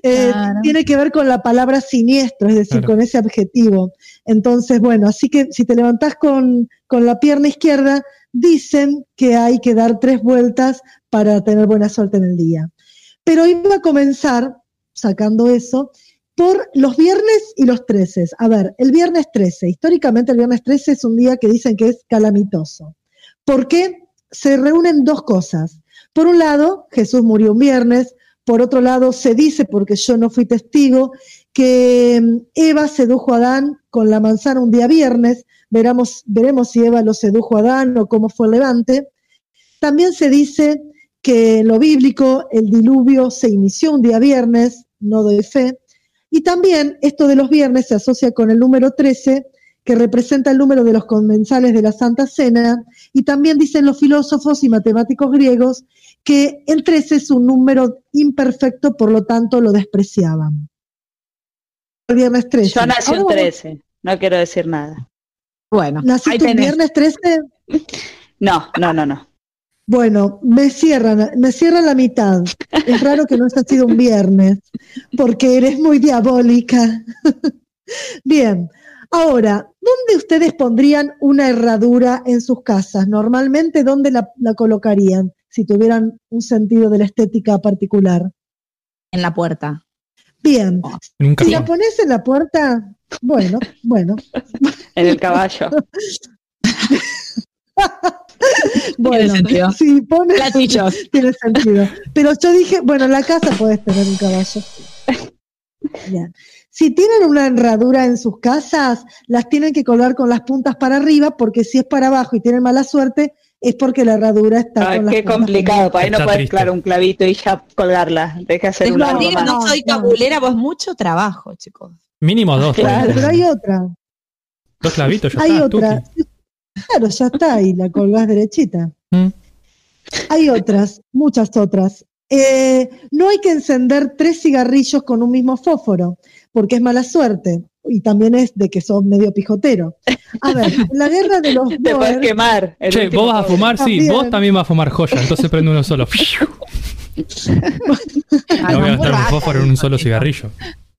Eh, Claro. Tiene que ver con la palabra siniestro, es decir, Claro. con ese adjetivo. Entonces, bueno, así que si te levantás con, con la pierna izquierda, dicen que hay que dar tres vueltas para tener buena suerte en el día. Pero iba a comenzar, sacando eso, por los viernes y los 13. A ver, el viernes 13, históricamente el viernes 13 es un día que dicen que es calamitoso. ¿Por qué? Se reúnen dos cosas. Por un lado, Jesús murió un viernes, por otro lado, se dice, porque yo no fui testigo, que mm, Eva sedujo a Adán con la manzana un día viernes. Veremos, veremos si Eva lo sedujo a Adán o cómo fue levante. También se dice que en lo bíblico el diluvio se inició un día viernes, no doy fe. Y también esto de los viernes se asocia con el número 13, que representa el número de los comensales de la Santa Cena. Y también dicen los filósofos y matemáticos griegos que el 13 es un número imperfecto, por lo tanto lo despreciaban. El viernes 13. Yo nací un vamos- 13, no quiero decir nada. Bueno, ¿Naciste un viernes 13? No, no, no, no. Bueno, me cierran, me cierran la mitad. Es raro que no haya sido un viernes, porque eres muy diabólica. Bien, ahora, ¿dónde ustedes pondrían una herradura en sus casas? Normalmente, ¿dónde la, la colocarían si tuvieran un sentido de la estética particular? En la puerta. Bien, En si la cajón. pones en la puerta, bueno, bueno, En el caballo. bueno, sentido. si pones, Platillos. tiene sentido. Pero yo dije, bueno, en la casa puedes tener un caballo. Bien. Si tienen una herradura en sus casas, las tienen que colgar con las puntas para arriba, porque si es para abajo y tienen mala suerte, es porque la herradura está Ay, con las qué complicado. Para ahí no puedes claro un clavito y ya colgarla. Deja hacer una no soy No, no. cabulera, pues mucho trabajo, chicos. Mínimo dos. Claro. Pero hay otra, Dos clavitos, ya hay está. otra. tuki. Claro, ya está ahí, la colgás derechita. Mm. Hay otras, muchas otras. Eh, no hay que encender tres cigarrillos con un mismo fósforo, porque es mala suerte. Y también es de que sos medio pijotero. A ver, en la guerra de los Te puedes Boers, quemar. Che, vos vas a fumar, sí, También. vos también vas a fumar joya, entonces prende uno solo. No voy a gastar un fósforo en un solo cigarrillo.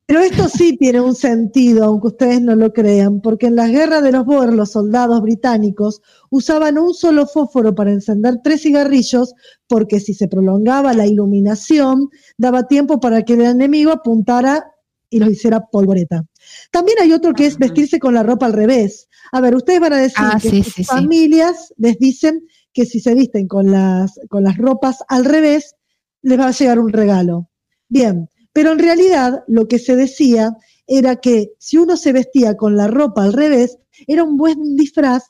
Pero esto sí tiene un sentido, aunque ustedes no lo crean, porque en las guerras de los Boers los soldados británicos usaban un solo fósforo para encender tres cigarrillos, porque si se prolongaba la iluminación, daba tiempo para que el enemigo apuntara y los hiciera polvoreta. También hay otro que es vestirse con la ropa al revés. A ver, ustedes van a decir Ah, que sí, sus sí, sí. familias les dicen que si se visten con las, con las ropas al revés, les va a llegar un regalo. Bien, pero en realidad lo que se decía era que si uno se vestía con la ropa al revés, era un buen disfraz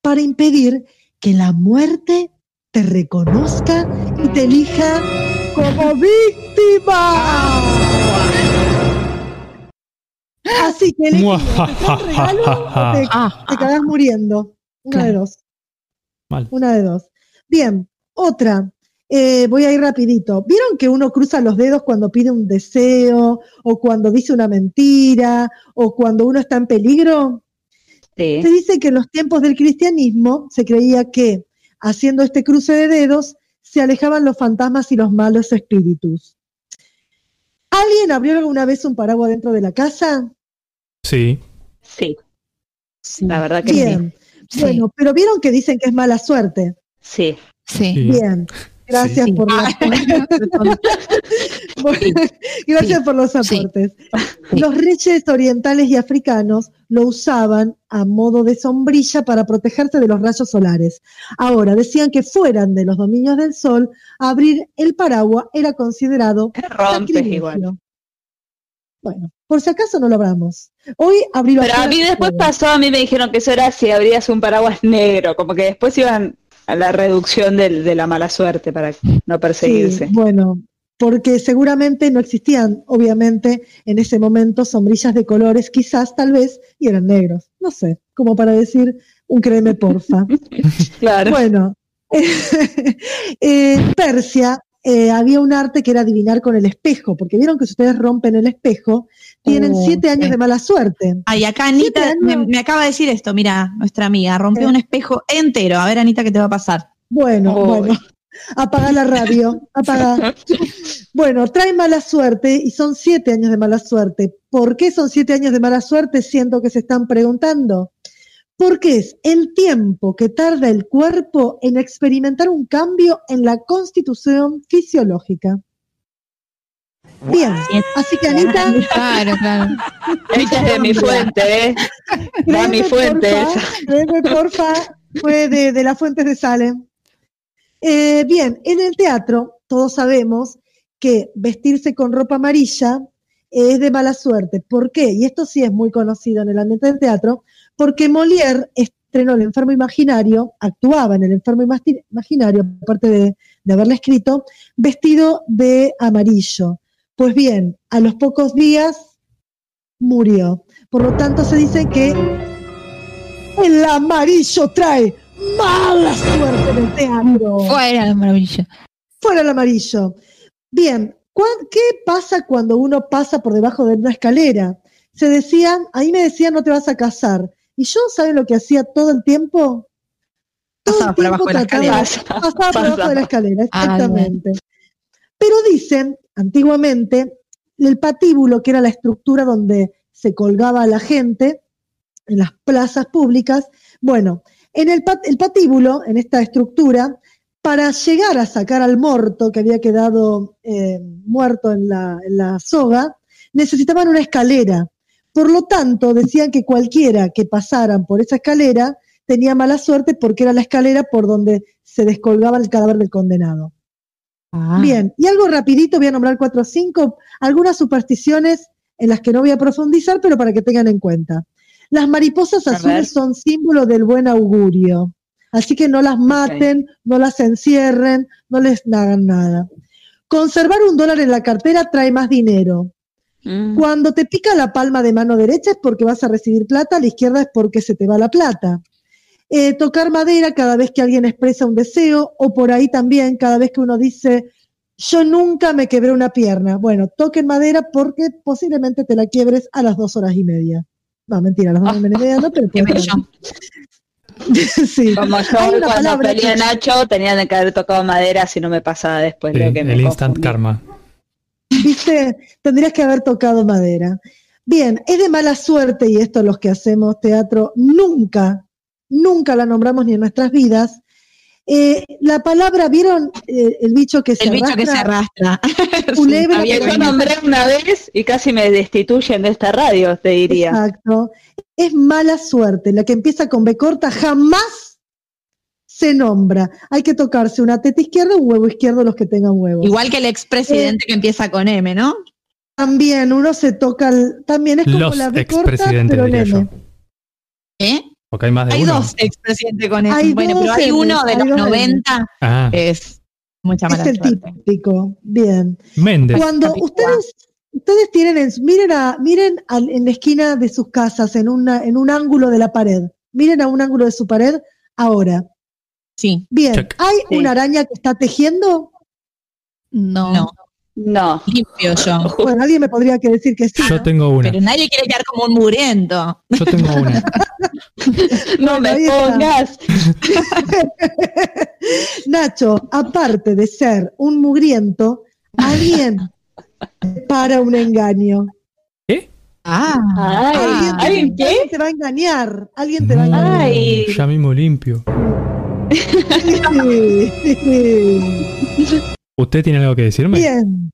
para impedir que la muerte te reconozca y te elija como víctima. Así que ¿te un regalo o te, Ah, te cagás muriendo. Una de dos. Mal. Una de dos. Bien, otra. Eh, voy a ir rapidito. ¿Vieron que uno cruza los dedos cuando pide un deseo o cuando dice una mentira o cuando uno está en peligro? Sí. Se dice que en los tiempos del cristianismo se creía que haciendo este cruce de dedos se alejaban los fantasmas y los malos espíritus. ¿Alguien abrió alguna vez un paraguas dentro de la casa? Sí. Sí. La verdad que sí. Bien. sí, Bueno, pero vieron que dicen que es mala suerte. Sí. sí. Bien. Gracias Sí. por la- Bueno, Gracias por los aportes. Sí. Los reyes orientales y africanos lo usaban a modo de sombrilla para protegerse de los rayos solares. Ahora, decían que fueran de los dominios del sol, abrir el paraguas era considerado igual. Bueno, por si acaso no lo abramos. Hoy abrirlo Pero a mí después pasó, a mí me dijeron que eso era si abrías un paraguas negro, como que después iban a la reducción del- de la mala suerte para no perseguirse. Sí, bueno, porque seguramente no existían, obviamente, en ese momento sombrillas de colores, quizás, tal vez, y eran negros. No sé, como para decir un créeme porfa. Claro. Bueno, en Persia eh, había un arte que era adivinar con el espejo, porque vieron que si ustedes rompen el espejo, tienen Uh, siete años sí. de mala suerte. Ay, acá Anita me, acaba de decir esto, mira, nuestra amiga, rompió Eh. un espejo entero. A ver, Anita, ¿qué te va a pasar? Bueno, bueno, apaga la radio, apaga. Bueno, trae mala suerte y son siete años de mala suerte. ¿Por qué son siete años de mala suerte? Siento que se están preguntando. Porque es el tiempo que tarda el cuerpo en experimentar un cambio en la constitución fisiológica. Bien, así que Anita, Claro, claro. Esa es de mi fuente, ¿eh? Va mi fuente créeme, porfa, fue de, de las fuentes de Salem. Eh, bien, en el teatro todos sabemos que vestirse con ropa amarilla es de mala suerte. ¿Por qué? Y esto sí es muy conocido en el ambiente del teatro, porque Molière estrenó El enfermo imaginario, actuaba en El enfermo imagi- imaginario, aparte de, de haberle escrito, vestido de amarillo. Pues bien, a los pocos días murió. Por lo tanto, se dice que el amarillo trae mala suerte en el teatro. Fuera la maravilla. Fuera el amarillo. Bien, ¿cuán- ¿qué pasa cuando uno pasa por debajo de una escalera? Se decía, a mí me decían no te vas a casar. Y yo, ¿saben lo que hacía todo el tiempo? Todo Pasaba el por tiempo abajo de la escalera. Pasaba por abajo de la escalera, Ah, exactamente. Pero dicen, antiguamente, el patíbulo, que era la estructura donde se colgaba a la gente en las plazas públicas, bueno, en el, pat- el patíbulo, en esta estructura, para llegar a sacar al muerto que había quedado eh, muerto en la, en la soga, necesitaban una escalera. Por lo tanto, decían que cualquiera que pasaran por esa escalera tenía mala suerte porque era la escalera por donde se descolgaba el cadáver del condenado. Ah. Bien, y algo rapidito, voy a nombrar cuatro o cinco, algunas supersticiones en las que no voy a profundizar, pero para que tengan en cuenta. Las mariposas A ver. azules son símbolo del buen augurio, así que no las maten, no las encierren, no les hagan nada. Conservar un dólar en la cartera trae más dinero. Mm. Cuando te pica la palma de mano derecha es porque vas a recibir plata, a la izquierda es porque se te va la plata. Eh, tocar madera cada vez que alguien expresa un deseo o por ahí también cada vez que uno dice yo nunca me quebré una pierna. Bueno, toquen madera porque posiblemente te la quiebres a las dos horas y media. No, mentira, a las dos horas y media no, pero sí. Como yo cuando palabra peleé a Nacho tenía que haber tocado madera si no me pasaba después Sí, lo que me el instant confundí. karma. ¿Viste? Tendrías que haber tocado madera. Bien, es de mala suerte, y esto los que hacemos teatro nunca, nunca la nombramos ni en nuestras vidas. Eh, la palabra, ¿vieron eh, el bicho que se El bicho que se arrastra? arrastra. Culebra Sí, Que está yo nombré una vez y casi me destituyen de esta radio, te diría. Exacto. Es mala suerte. La que empieza con B corta jamás se nombra. Hay que tocarse una teta izquierda o un huevo izquierdo los que tengan huevos. Igual que el expresidente que empieza con M, ¿no? También uno se toca, el- también es como Los la B corta, pero en diría yo. M. ¿Eh? Porque hay más de Hay uno. dos expresidentes con M. Hay Bueno, pero dos hay Ms, uno de hay los dos Ms. 90 Ah, es mucha mala Es el suerte. típico. Bien. Méndez. Cuando ustedes, ustedes tienen, en, miren, a, miren en la esquina de sus casas, en, una, en un ángulo de la pared. Miren a un ángulo de su pared ahora. Sí. Bien. Check. ¿Hay Sí. una araña que está tejiendo? No. No, No. limpio yo. Bueno, alguien me podría que decir que sí. Yo ¿no? tengo una. Pero nadie quiere quedar como un muriendo. Yo tengo una. No me pongas. Nacho, aparte de ser un mugriento, alguien para un engaño. ¿Qué? Ah, Ay, Alguien, te- ¿alguien qué? alguien te va a engañar. Alguien te va a engañar. Ay. Ya mismo limpio. ¿Usted tiene algo que decirme? Bien.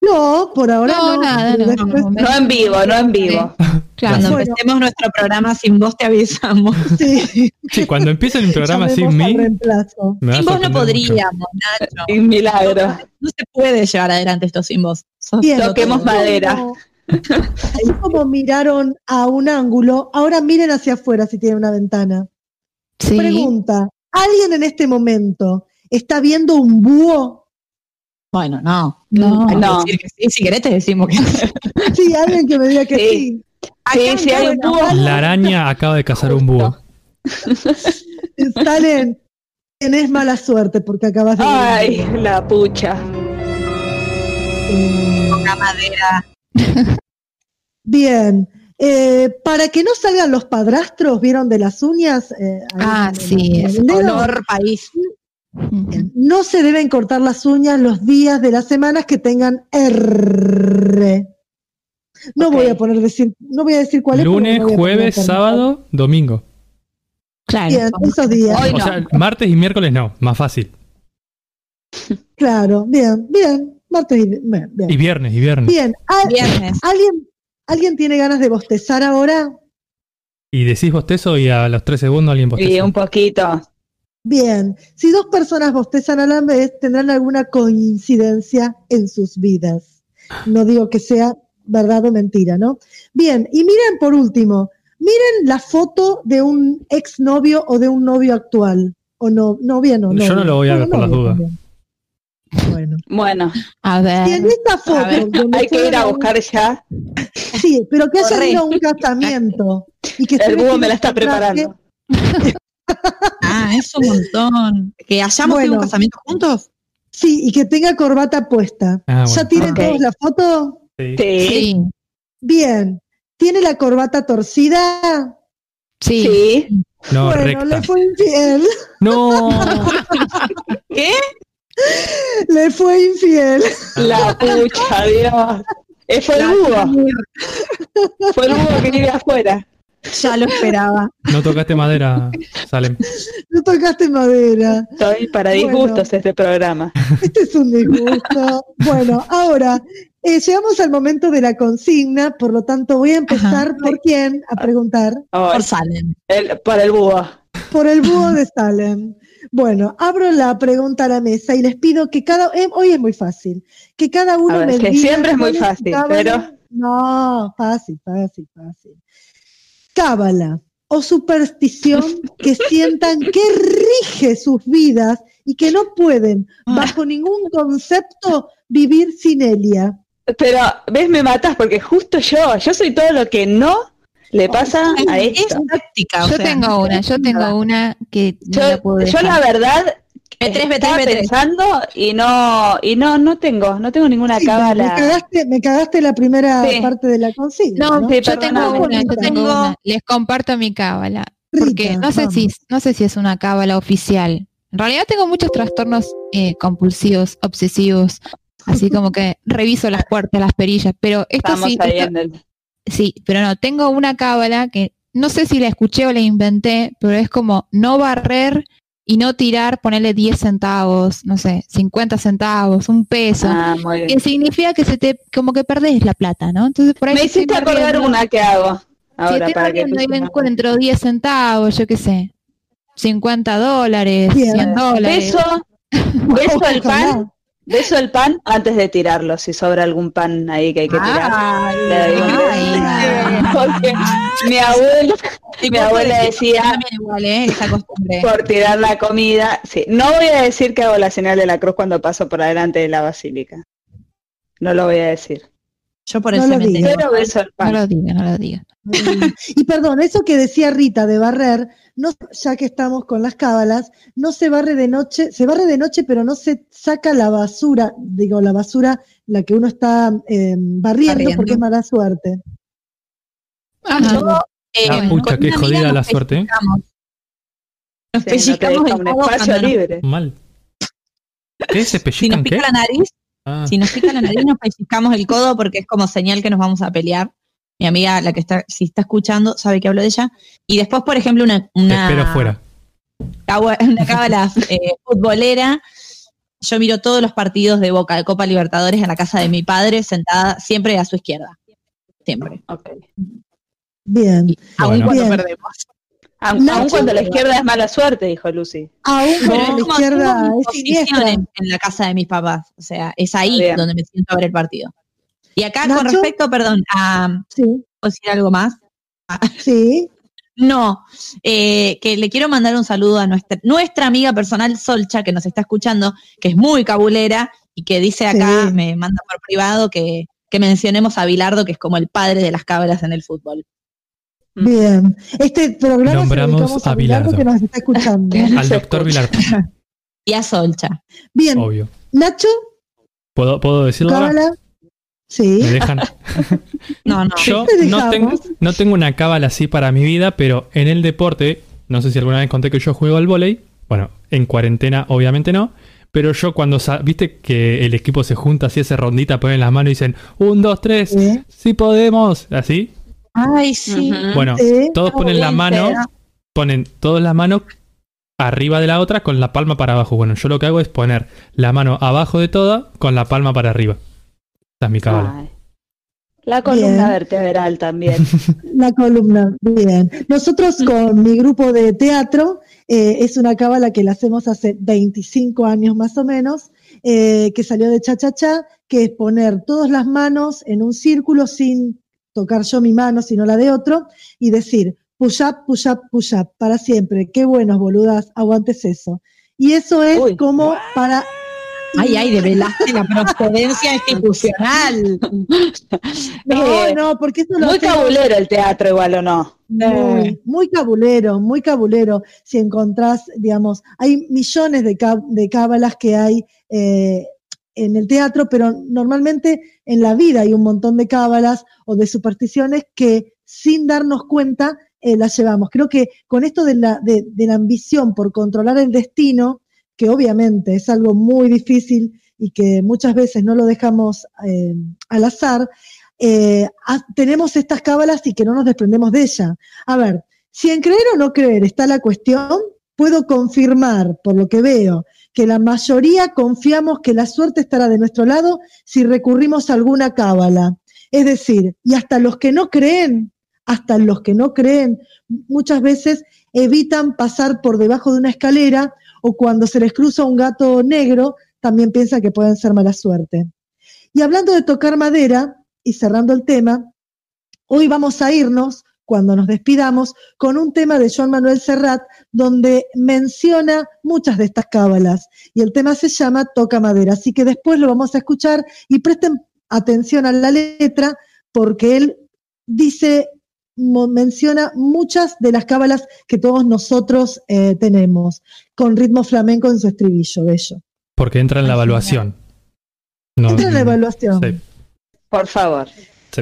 No, por ahora no. No, nada, no, después- no, No en vivo, no en vivo. Claro, cuando Bueno. empecemos nuestro programa sin vos te avisamos. sí. Sí, cuando empiece un programa sin mí, Sin vos no podríamos, Nacho. Un milagro. No se puede llevar adelante esto sin vos. Bien, Toquemos madera. Como- Así como miraron a un ángulo, ahora miren hacia afuera si tienen una ventana. sí. Pregunta, ¿alguien en este momento está viendo un búho? Bueno, no. No. Hay que No. decir que sí. Si querés te decimos que sí. Sí, alguien que me diga que Sí. sí. Sí, hay un La araña acaba de cazar un búho. Salen, tenés mala suerte porque acabas de... Ay, la pucha. Eh, La madera. Bien. Eh, para que no salgan los padrastros, ¿vieron de las uñas? Eh, Ah, sí, es el dedo. No se deben cortar las uñas los días de las semanas que tengan R. No voy a poner decir, no voy a decir cuál es. Lunes, a poner jueves, sábado, domingo. Claro. Bien, esos días. Hoy O no. sea, martes y miércoles no, más fácil. Claro, bien, bien. Martes y bien. bien. Y viernes, y viernes. Bien, ¿al- Viernes. ¿alguien, ¿alguien tiene ganas de bostezar ahora? Y decís bostezo y a los tres segundos alguien Y bosteza. un poquito. Bien, si dos personas bostezan a la vez, tendrán alguna coincidencia en sus vidas. No digo que sea verdad o mentira, ¿no? Bien, y miren por último, miren la foto de un exnovio o de un novio actual. O no, novia no. Yo no lo voy a ver por las dudas. Bueno. Bueno, A Si en ver. esta foto. ver, hay que ir a un- buscar ya. Sí, pero que haya ido a un casamiento. Y que El búho me la está traje. preparando. Ah, es un montón. ¿Que hayamos Bueno. tenido un casamiento juntos? Sí, y que tenga corbata puesta. Ah, ¿Ya tienen todos la foto? Sí. Sí. Sí. Bien. ¿Tiene la corbata torcida? Sí. No, bueno, recta. le fue infiel. No. ¿Qué? Le fue infiel. La pucha, Dios. Fue el búho. Fue el búho que vive afuera. Ya lo esperaba. No tocaste madera, Salem. No tocaste madera. Estoy para Bueno. disgustos este programa. Este es un disgusto. Bueno, ahora eh, llegamos al momento de la consigna, por lo tanto voy a empezar por quién a preguntar. Oh, Por Salem. el- para el búho. Por el búho de Salem. Bueno, abro la pregunta a la mesa y les pido que cada eh, hoy es muy fácil, que cada uno ver, me que diga siempre es muy fácil, pero- no, fácil, fácil, fácil. Cábala o superstición que sientan que rige sus vidas y que no pueden, Ah. bajo ningún concepto, vivir sin Elia. Pero, ¿ves? Me matas porque justo yo, yo soy todo lo que no le pasa a Es esto. táctica. o Yo sea, tengo una, yo tengo una que no la Yo, puedo yo la verdad B3, B3, estaba B3. pensando y no, y no, no tengo, no tengo ninguna Sí, me, cábala. cagaste, me cagaste la primera Sí. parte de la consigna. No, ¿no? Sí, yo tengo una, yo tengo una. Les comparto mi cábala. Porque Rita, no sé si, no sé si es una cábala oficial. En realidad tengo muchos trastornos eh, compulsivos, obsesivos. Así como que reviso las puertas, las perillas. Pero esto Estamos sí, esto- el... sí, pero no, tengo una cábala que no sé si la escuché o la inventé, pero es como no barrer y no tirar, ponerle 10 centavos, no sé, 50 centavos, un peso. Ah, muy que bien. significa que se te, como que perdés la plata, ¿no? Entonces por ahí Me hiciste acordar una que hago Si ahora estoy para que le encuentro 10 centavos, yo qué sé, 50 dólares, Bien. 100 dólares. Beso, beso el Ojalá. pan, beso el pan antes de tirarlo, si sobra algún pan ahí que hay que tirar. Ay, ay. Porque mi abuela, Y mi abuela decía igual, ¿eh? Esa costumbre. por tirar la comida. Sí, no voy a decir que hago la señal de la cruz cuando paso por adelante de la basílica. No lo voy a decir. Yo por No. Pero beso el No pan. lo diga, no lo diga. Y perdón, eso que decía Rita de barrer, no, ya que estamos con las cábalas, no se barre de noche, se barre de noche, pero no se saca la basura, digo, la basura, la que uno está eh, barriendo, Barriendo. porque es mala suerte. Ajá. Yo, eh, con pucha, qué jodida la suerte. ¿eh? pellizcamos. Nos Sí, no te pellizcamos deja el un espacio libre. Mal. ¿Qué? ¿Se Si nos pellizcan pica qué? la nariz, Ah, si nos pica la nariz, nos pellizcamos el codo porque es como señal que nos vamos a pelear. Mi amiga, la que está, si está escuchando, sabe que hablo de ella. Y después, por ejemplo, una, te una, espero fuera. una cábala eh, futbolera. Yo miro todos los partidos de Boca de Copa Libertadores en la casa de mi padre, sentada siempre a su izquierda. Siempre. Bien. Aún Bueno. cuando Bien. perdemos. Aun, cuando la izquierda es mala suerte, dijo Lucy. Aún Pero cuando es la como izquierda es posición siniestra. en, en la casa de mis papás. O sea, es ahí Bien. donde me siento a ver el partido. Y acá, Nacho. con respecto, perdón, a Sí, ¿puedo decir algo más? sí. No, eh, que le quiero mandar un saludo a nuestra, nuestra amiga personal Solcha, que nos está escuchando, que es muy cabulera y que dice acá, Sí. me manda por privado, que, que mencionemos a Bilardo, que es como el padre de las cabras en el fútbol. Bien. Este programa Nombramos se lo dedicamos a a Bilardo Bilardo. que nos está escuchando. Al doctor Vilar. Y a Solcha. Bien. Obvio. Nacho, ¿Puedo, ¿puedo decirlo ahora? cábala. Sí. ¿Me dejan? No, no. Yo no tengo, no tengo una cábala así para mi vida, pero en el deporte, no sé si alguna vez conté que yo juego al volei, bueno, en cuarentena obviamente no, pero yo cuando, sa- viste que el equipo se junta así, hace rondita, ponen las manos y dicen, un, dos, tres, Sí. sí podemos, así. Ay, sí. Bueno, Sí. todos ponen la mano, ponen todos la mano arriba de la otra con la palma para abajo. Bueno, yo lo que hago es poner la mano abajo de toda con la palma para arriba. Esa es mi cábala. Ay. La columna Bien. vertebral también. La columna, bien. Nosotros con mi grupo de teatro, eh, es una cábala que la hacemos hace 25 años más o menos, eh, que salió de Cha Cha Cha, que es poner todas las manos en un círculo sin tocar yo mi mano, sino la de otro, y decir, push up, push up, push up, para siempre. Qué buenos, boludas, aguantes eso. Y eso es Uy. como para... Ay, ay, develaste la procedencia institucional. No, Eh, no, porque eso lo Muy hacemos- cabulero el teatro igual o no. Muy, muy cabulero, muy cabulero. Si encontrás, digamos, hay millones de cábalas que hay eh, en el teatro, pero normalmente en la vida hay un montón de cábalas o de supersticiones que sin darnos cuenta eh, la llevamos. Creo que con esto de la, de, la ambición por controlar el destino, que obviamente es algo muy difícil y que muchas veces no lo dejamos eh, al azar, eh, tenemos estas cábalas y que no nos desprendemos de ella. A ver, si en creer o no creer está la cuestión, puedo confirmar, por lo que veo, que la mayoría confiamos que la suerte estará de nuestro lado si recurrimos a alguna cábala. Es decir, y hasta los que no creen, hasta los que no creen, muchas veces evitan pasar por debajo de una escalera o cuando se les cruza un gato negro, también piensan que pueden ser mala suerte. Y hablando de tocar madera, y cerrando el tema, hoy vamos a irnos, cuando nos despidamos, con un tema de Joan Manuel Serrat, donde menciona muchas de estas cábalas. Y el tema se llama Toca Madera. Así que después lo vamos a escuchar y presten atención a la letra, porque él dice, menciona muchas de las cábalas que todos nosotros eh, tenemos, con ritmo flamenco en su estribillo, bello. Porque entra en la evaluación. No, Entra en la evaluación. sí. Por favor.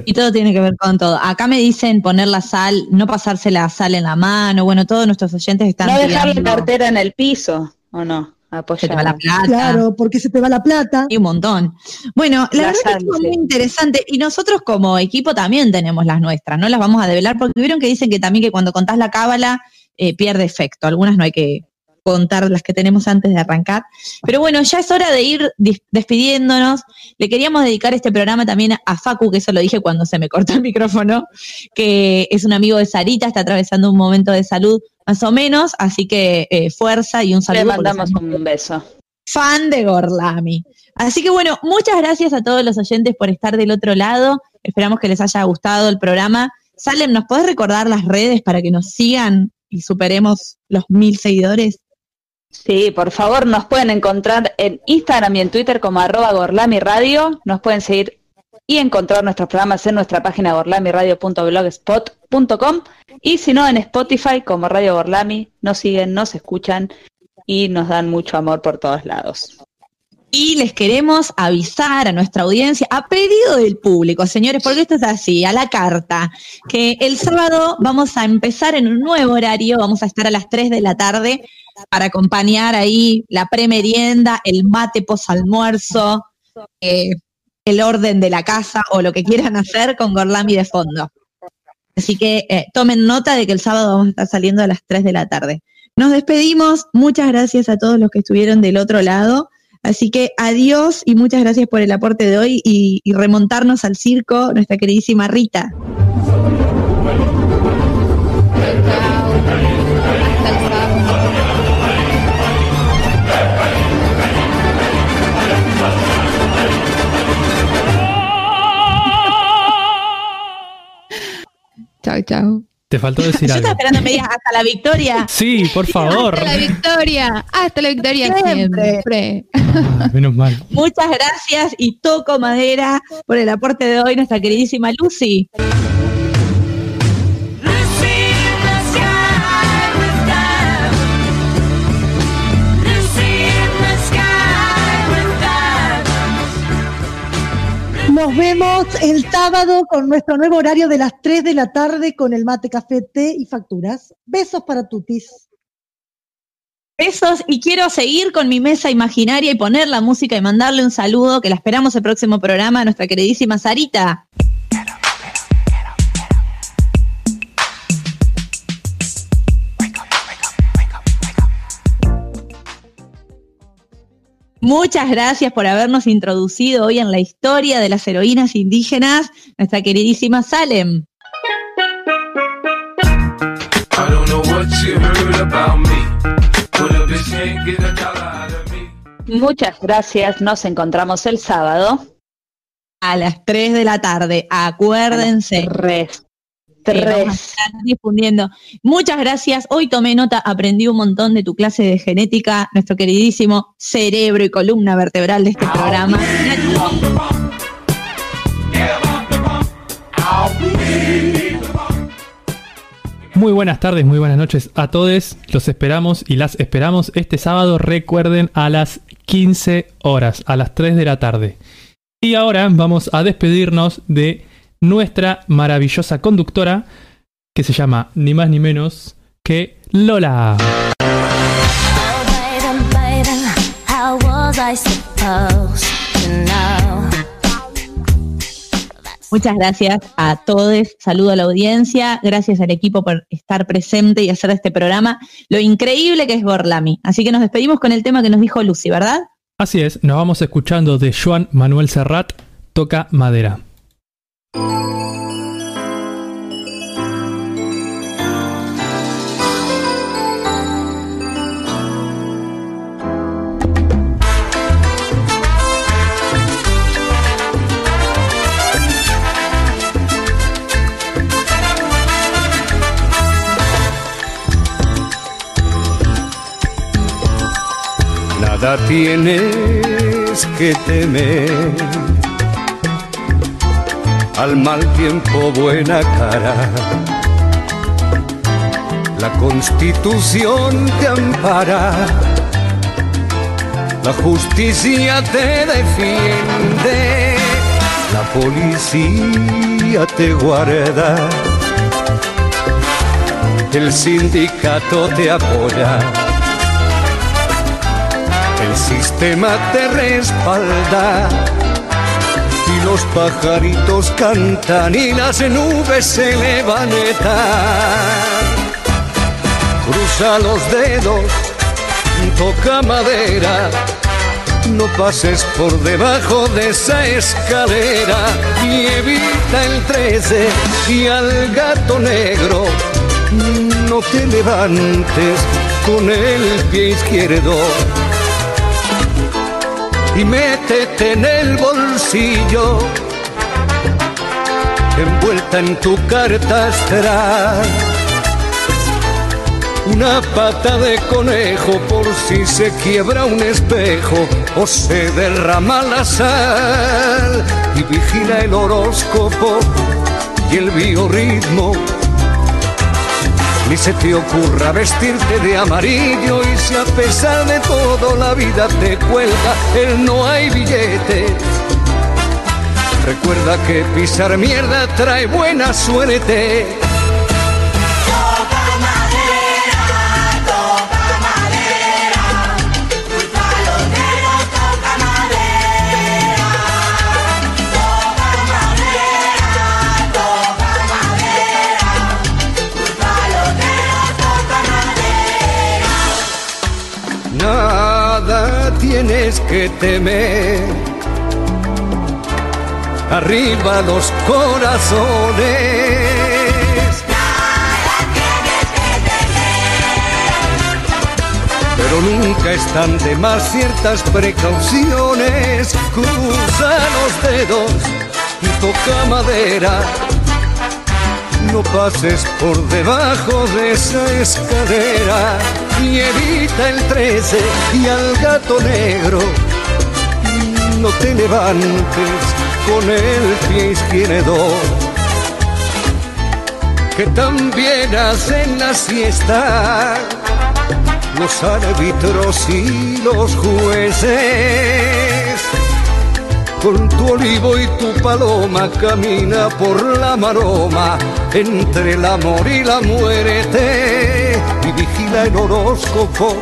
Y todo tiene que ver con todo. Acá me dicen poner la sal, no pasarse la sal en la mano. Bueno, todos nuestros oyentes están No dejar la cartera en el piso, ¿o no? que te va la Apoyar. plata. Claro, porque se te va la plata. Y un montón. Bueno, la, La verdad que sal, estuvo sí. muy interesante. Y nosotros como equipo también tenemos las nuestras. No las vamos a develar porque vieron que dicen que también que cuando contás la cábala eh, pierde efecto. Algunas no hay que contar las que tenemos antes de arrancar. Pero bueno, ya es hora de ir despidiéndonos. Le queríamos dedicar este programa también a Facu, que eso lo dije cuando se me cortó el micrófono, que es un amigo de Sarita, está atravesando un momento de salud más o menos, así que eh, fuerza y un saludo. Le mandamos un beso. fan de Gorlami. Así que bueno, muchas gracias a todos los oyentes por estar del otro lado. Esperamos que les haya gustado el programa. Salem, ¿nos podés recordar las redes para que nos sigan y superemos los mil seguidores? Sí, por favor, nos pueden encontrar en Instagram y en Twitter como arroba Gorlami Radio. Nos pueden seguir y encontrar nuestros programas en nuestra página gorlamiradio.blogspot.com y si no en Spotify como Radio Gorlami. Nos siguen, nos escuchan y nos dan mucho amor por todos lados. Y les queremos avisar a nuestra audiencia, a pedido del público, señores, porque esto es así, a la carta, que el sábado vamos a empezar en un nuevo horario, vamos a estar a las 3 de la tarde para acompañar ahí la premerienda, el mate posalmuerzo, eh, el orden de la casa o lo que quieran hacer con Gorlami de fondo. Así que eh, tomen nota de que el sábado vamos a estar saliendo a las 3 de la tarde. Nos despedimos, muchas gracias a todos los que estuvieron del otro lado. Así que adiós y muchas gracias por el aporte de hoy y, remontarnos al circo, nuestra queridísima Rita. Chao, chao. Te faltó decir Yo algo. estaba esperando que me digas hasta la victoria. Sí, por favor. Hasta la victoria. Hasta la victoria Siempre. siempre. Ah, menos mal. Muchas gracias y toco madera por el aporte de hoy, nuestra queridísima Lucy. Nos vemos el sábado con nuestro nuevo horario de las 3 de la tarde con el mate, café, té y facturas. Besos para tutis. Besos y quiero seguir con mi mesa imaginaria y poner la música y mandarle un saludo que la esperamos el próximo programa a nuestra queridísima Sarita. Muchas gracias por habernos introducido hoy en la historia de las heroínas indígenas, nuestra queridísima Salem. A a. Muchas gracias. Nos encontramos el sábado. A las 3 de la tarde, acuérdense. Tres. que vamos a Tres. estar difundiendo. Muchas gracias. Hoy tomé nota, aprendí un montón de tu clase de genética, nuestro queridísimo cerebro y columna vertebral de este programa. Muy buenas tardes, muy buenas noches a todos. Los esperamos y las esperamos este sábado. Recuerden a las 15 horas, a las 3 de la tarde. Y ahora vamos a despedirnos de nuestra maravillosa conductora, que se llama ni más ni menos que Lola. Muchas gracias a todos, saludo a la audiencia, gracias al equipo por estar presente y hacer este programa lo increíble que es Gorlami. Así que nos despedimos con el tema que nos dijo Lucy, ¿verdad? Así es, nos vamos escuchando de Joan Manuel Serrat, Toca Madera. Nada tienes que temer. Al mal tiempo buena cara. La constitución te ampara. La justicia te defiende. La policía te guarda. El sindicato te apoya. El sistema te respalda y los pajaritos cantan y las nubes se levantan. Cruza los dedos, toca madera, no pases por debajo de esa escalera y evita el 13 y al gato negro. No te levantes con el pie izquierdo y métete en el bolsillo, envuelta en tu carta astral. Una pata de conejo por si se quiebra un espejo o se derrama la sal. Y vigila el horóscopo y el biorritmo. Ni se te ocurra vestirte de amarillo y si a pesar de todo la vida te cuelga el no hay billete. Recuerda que pisar mierda trae buena suerte. Tienes que temer. Arriba los corazones. Pero nunca están de más ciertas precauciones. Cruza los dedos y toca madera. No pases por debajo de esa escalera y evita el 13 y al gato negro. No te levantes con el pie izquierdo, que también hacen la siesta los árbitros y los jueces. Con tu olivo y tu paloma camina por la maroma entre el amor y la muerte y vigila el horóscopo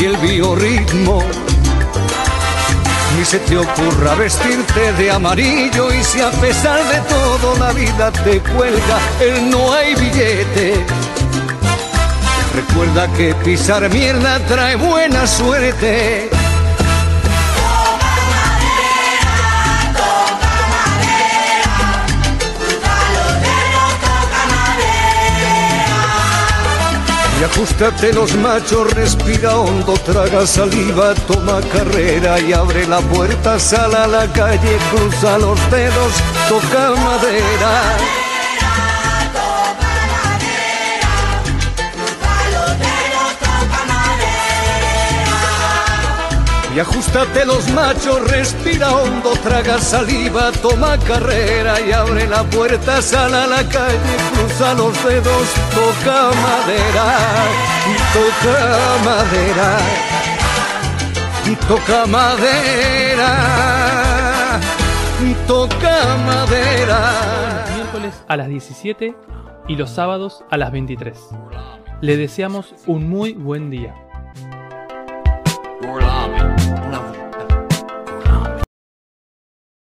y el biorritmo. Ni se te ocurra vestirte de amarillo y si a pesar de todo la vida te cuelga el no hay billete. Recuerda que pisar mierda trae buena suerte. Y ajustate los machos, respira hondo, traga saliva, toma carrera y abre la puerta, sal a la calle, cruza los dedos, toca madera. Y ajustate los machos, respira hondo, traga saliva, toma carrera y abre la puerta, sal a la calle, cruza los dedos, toca madera, toca madera, toca madera, toca madera. Miércoles a las 17, y los sábados a las 23. Le deseamos un muy buen día.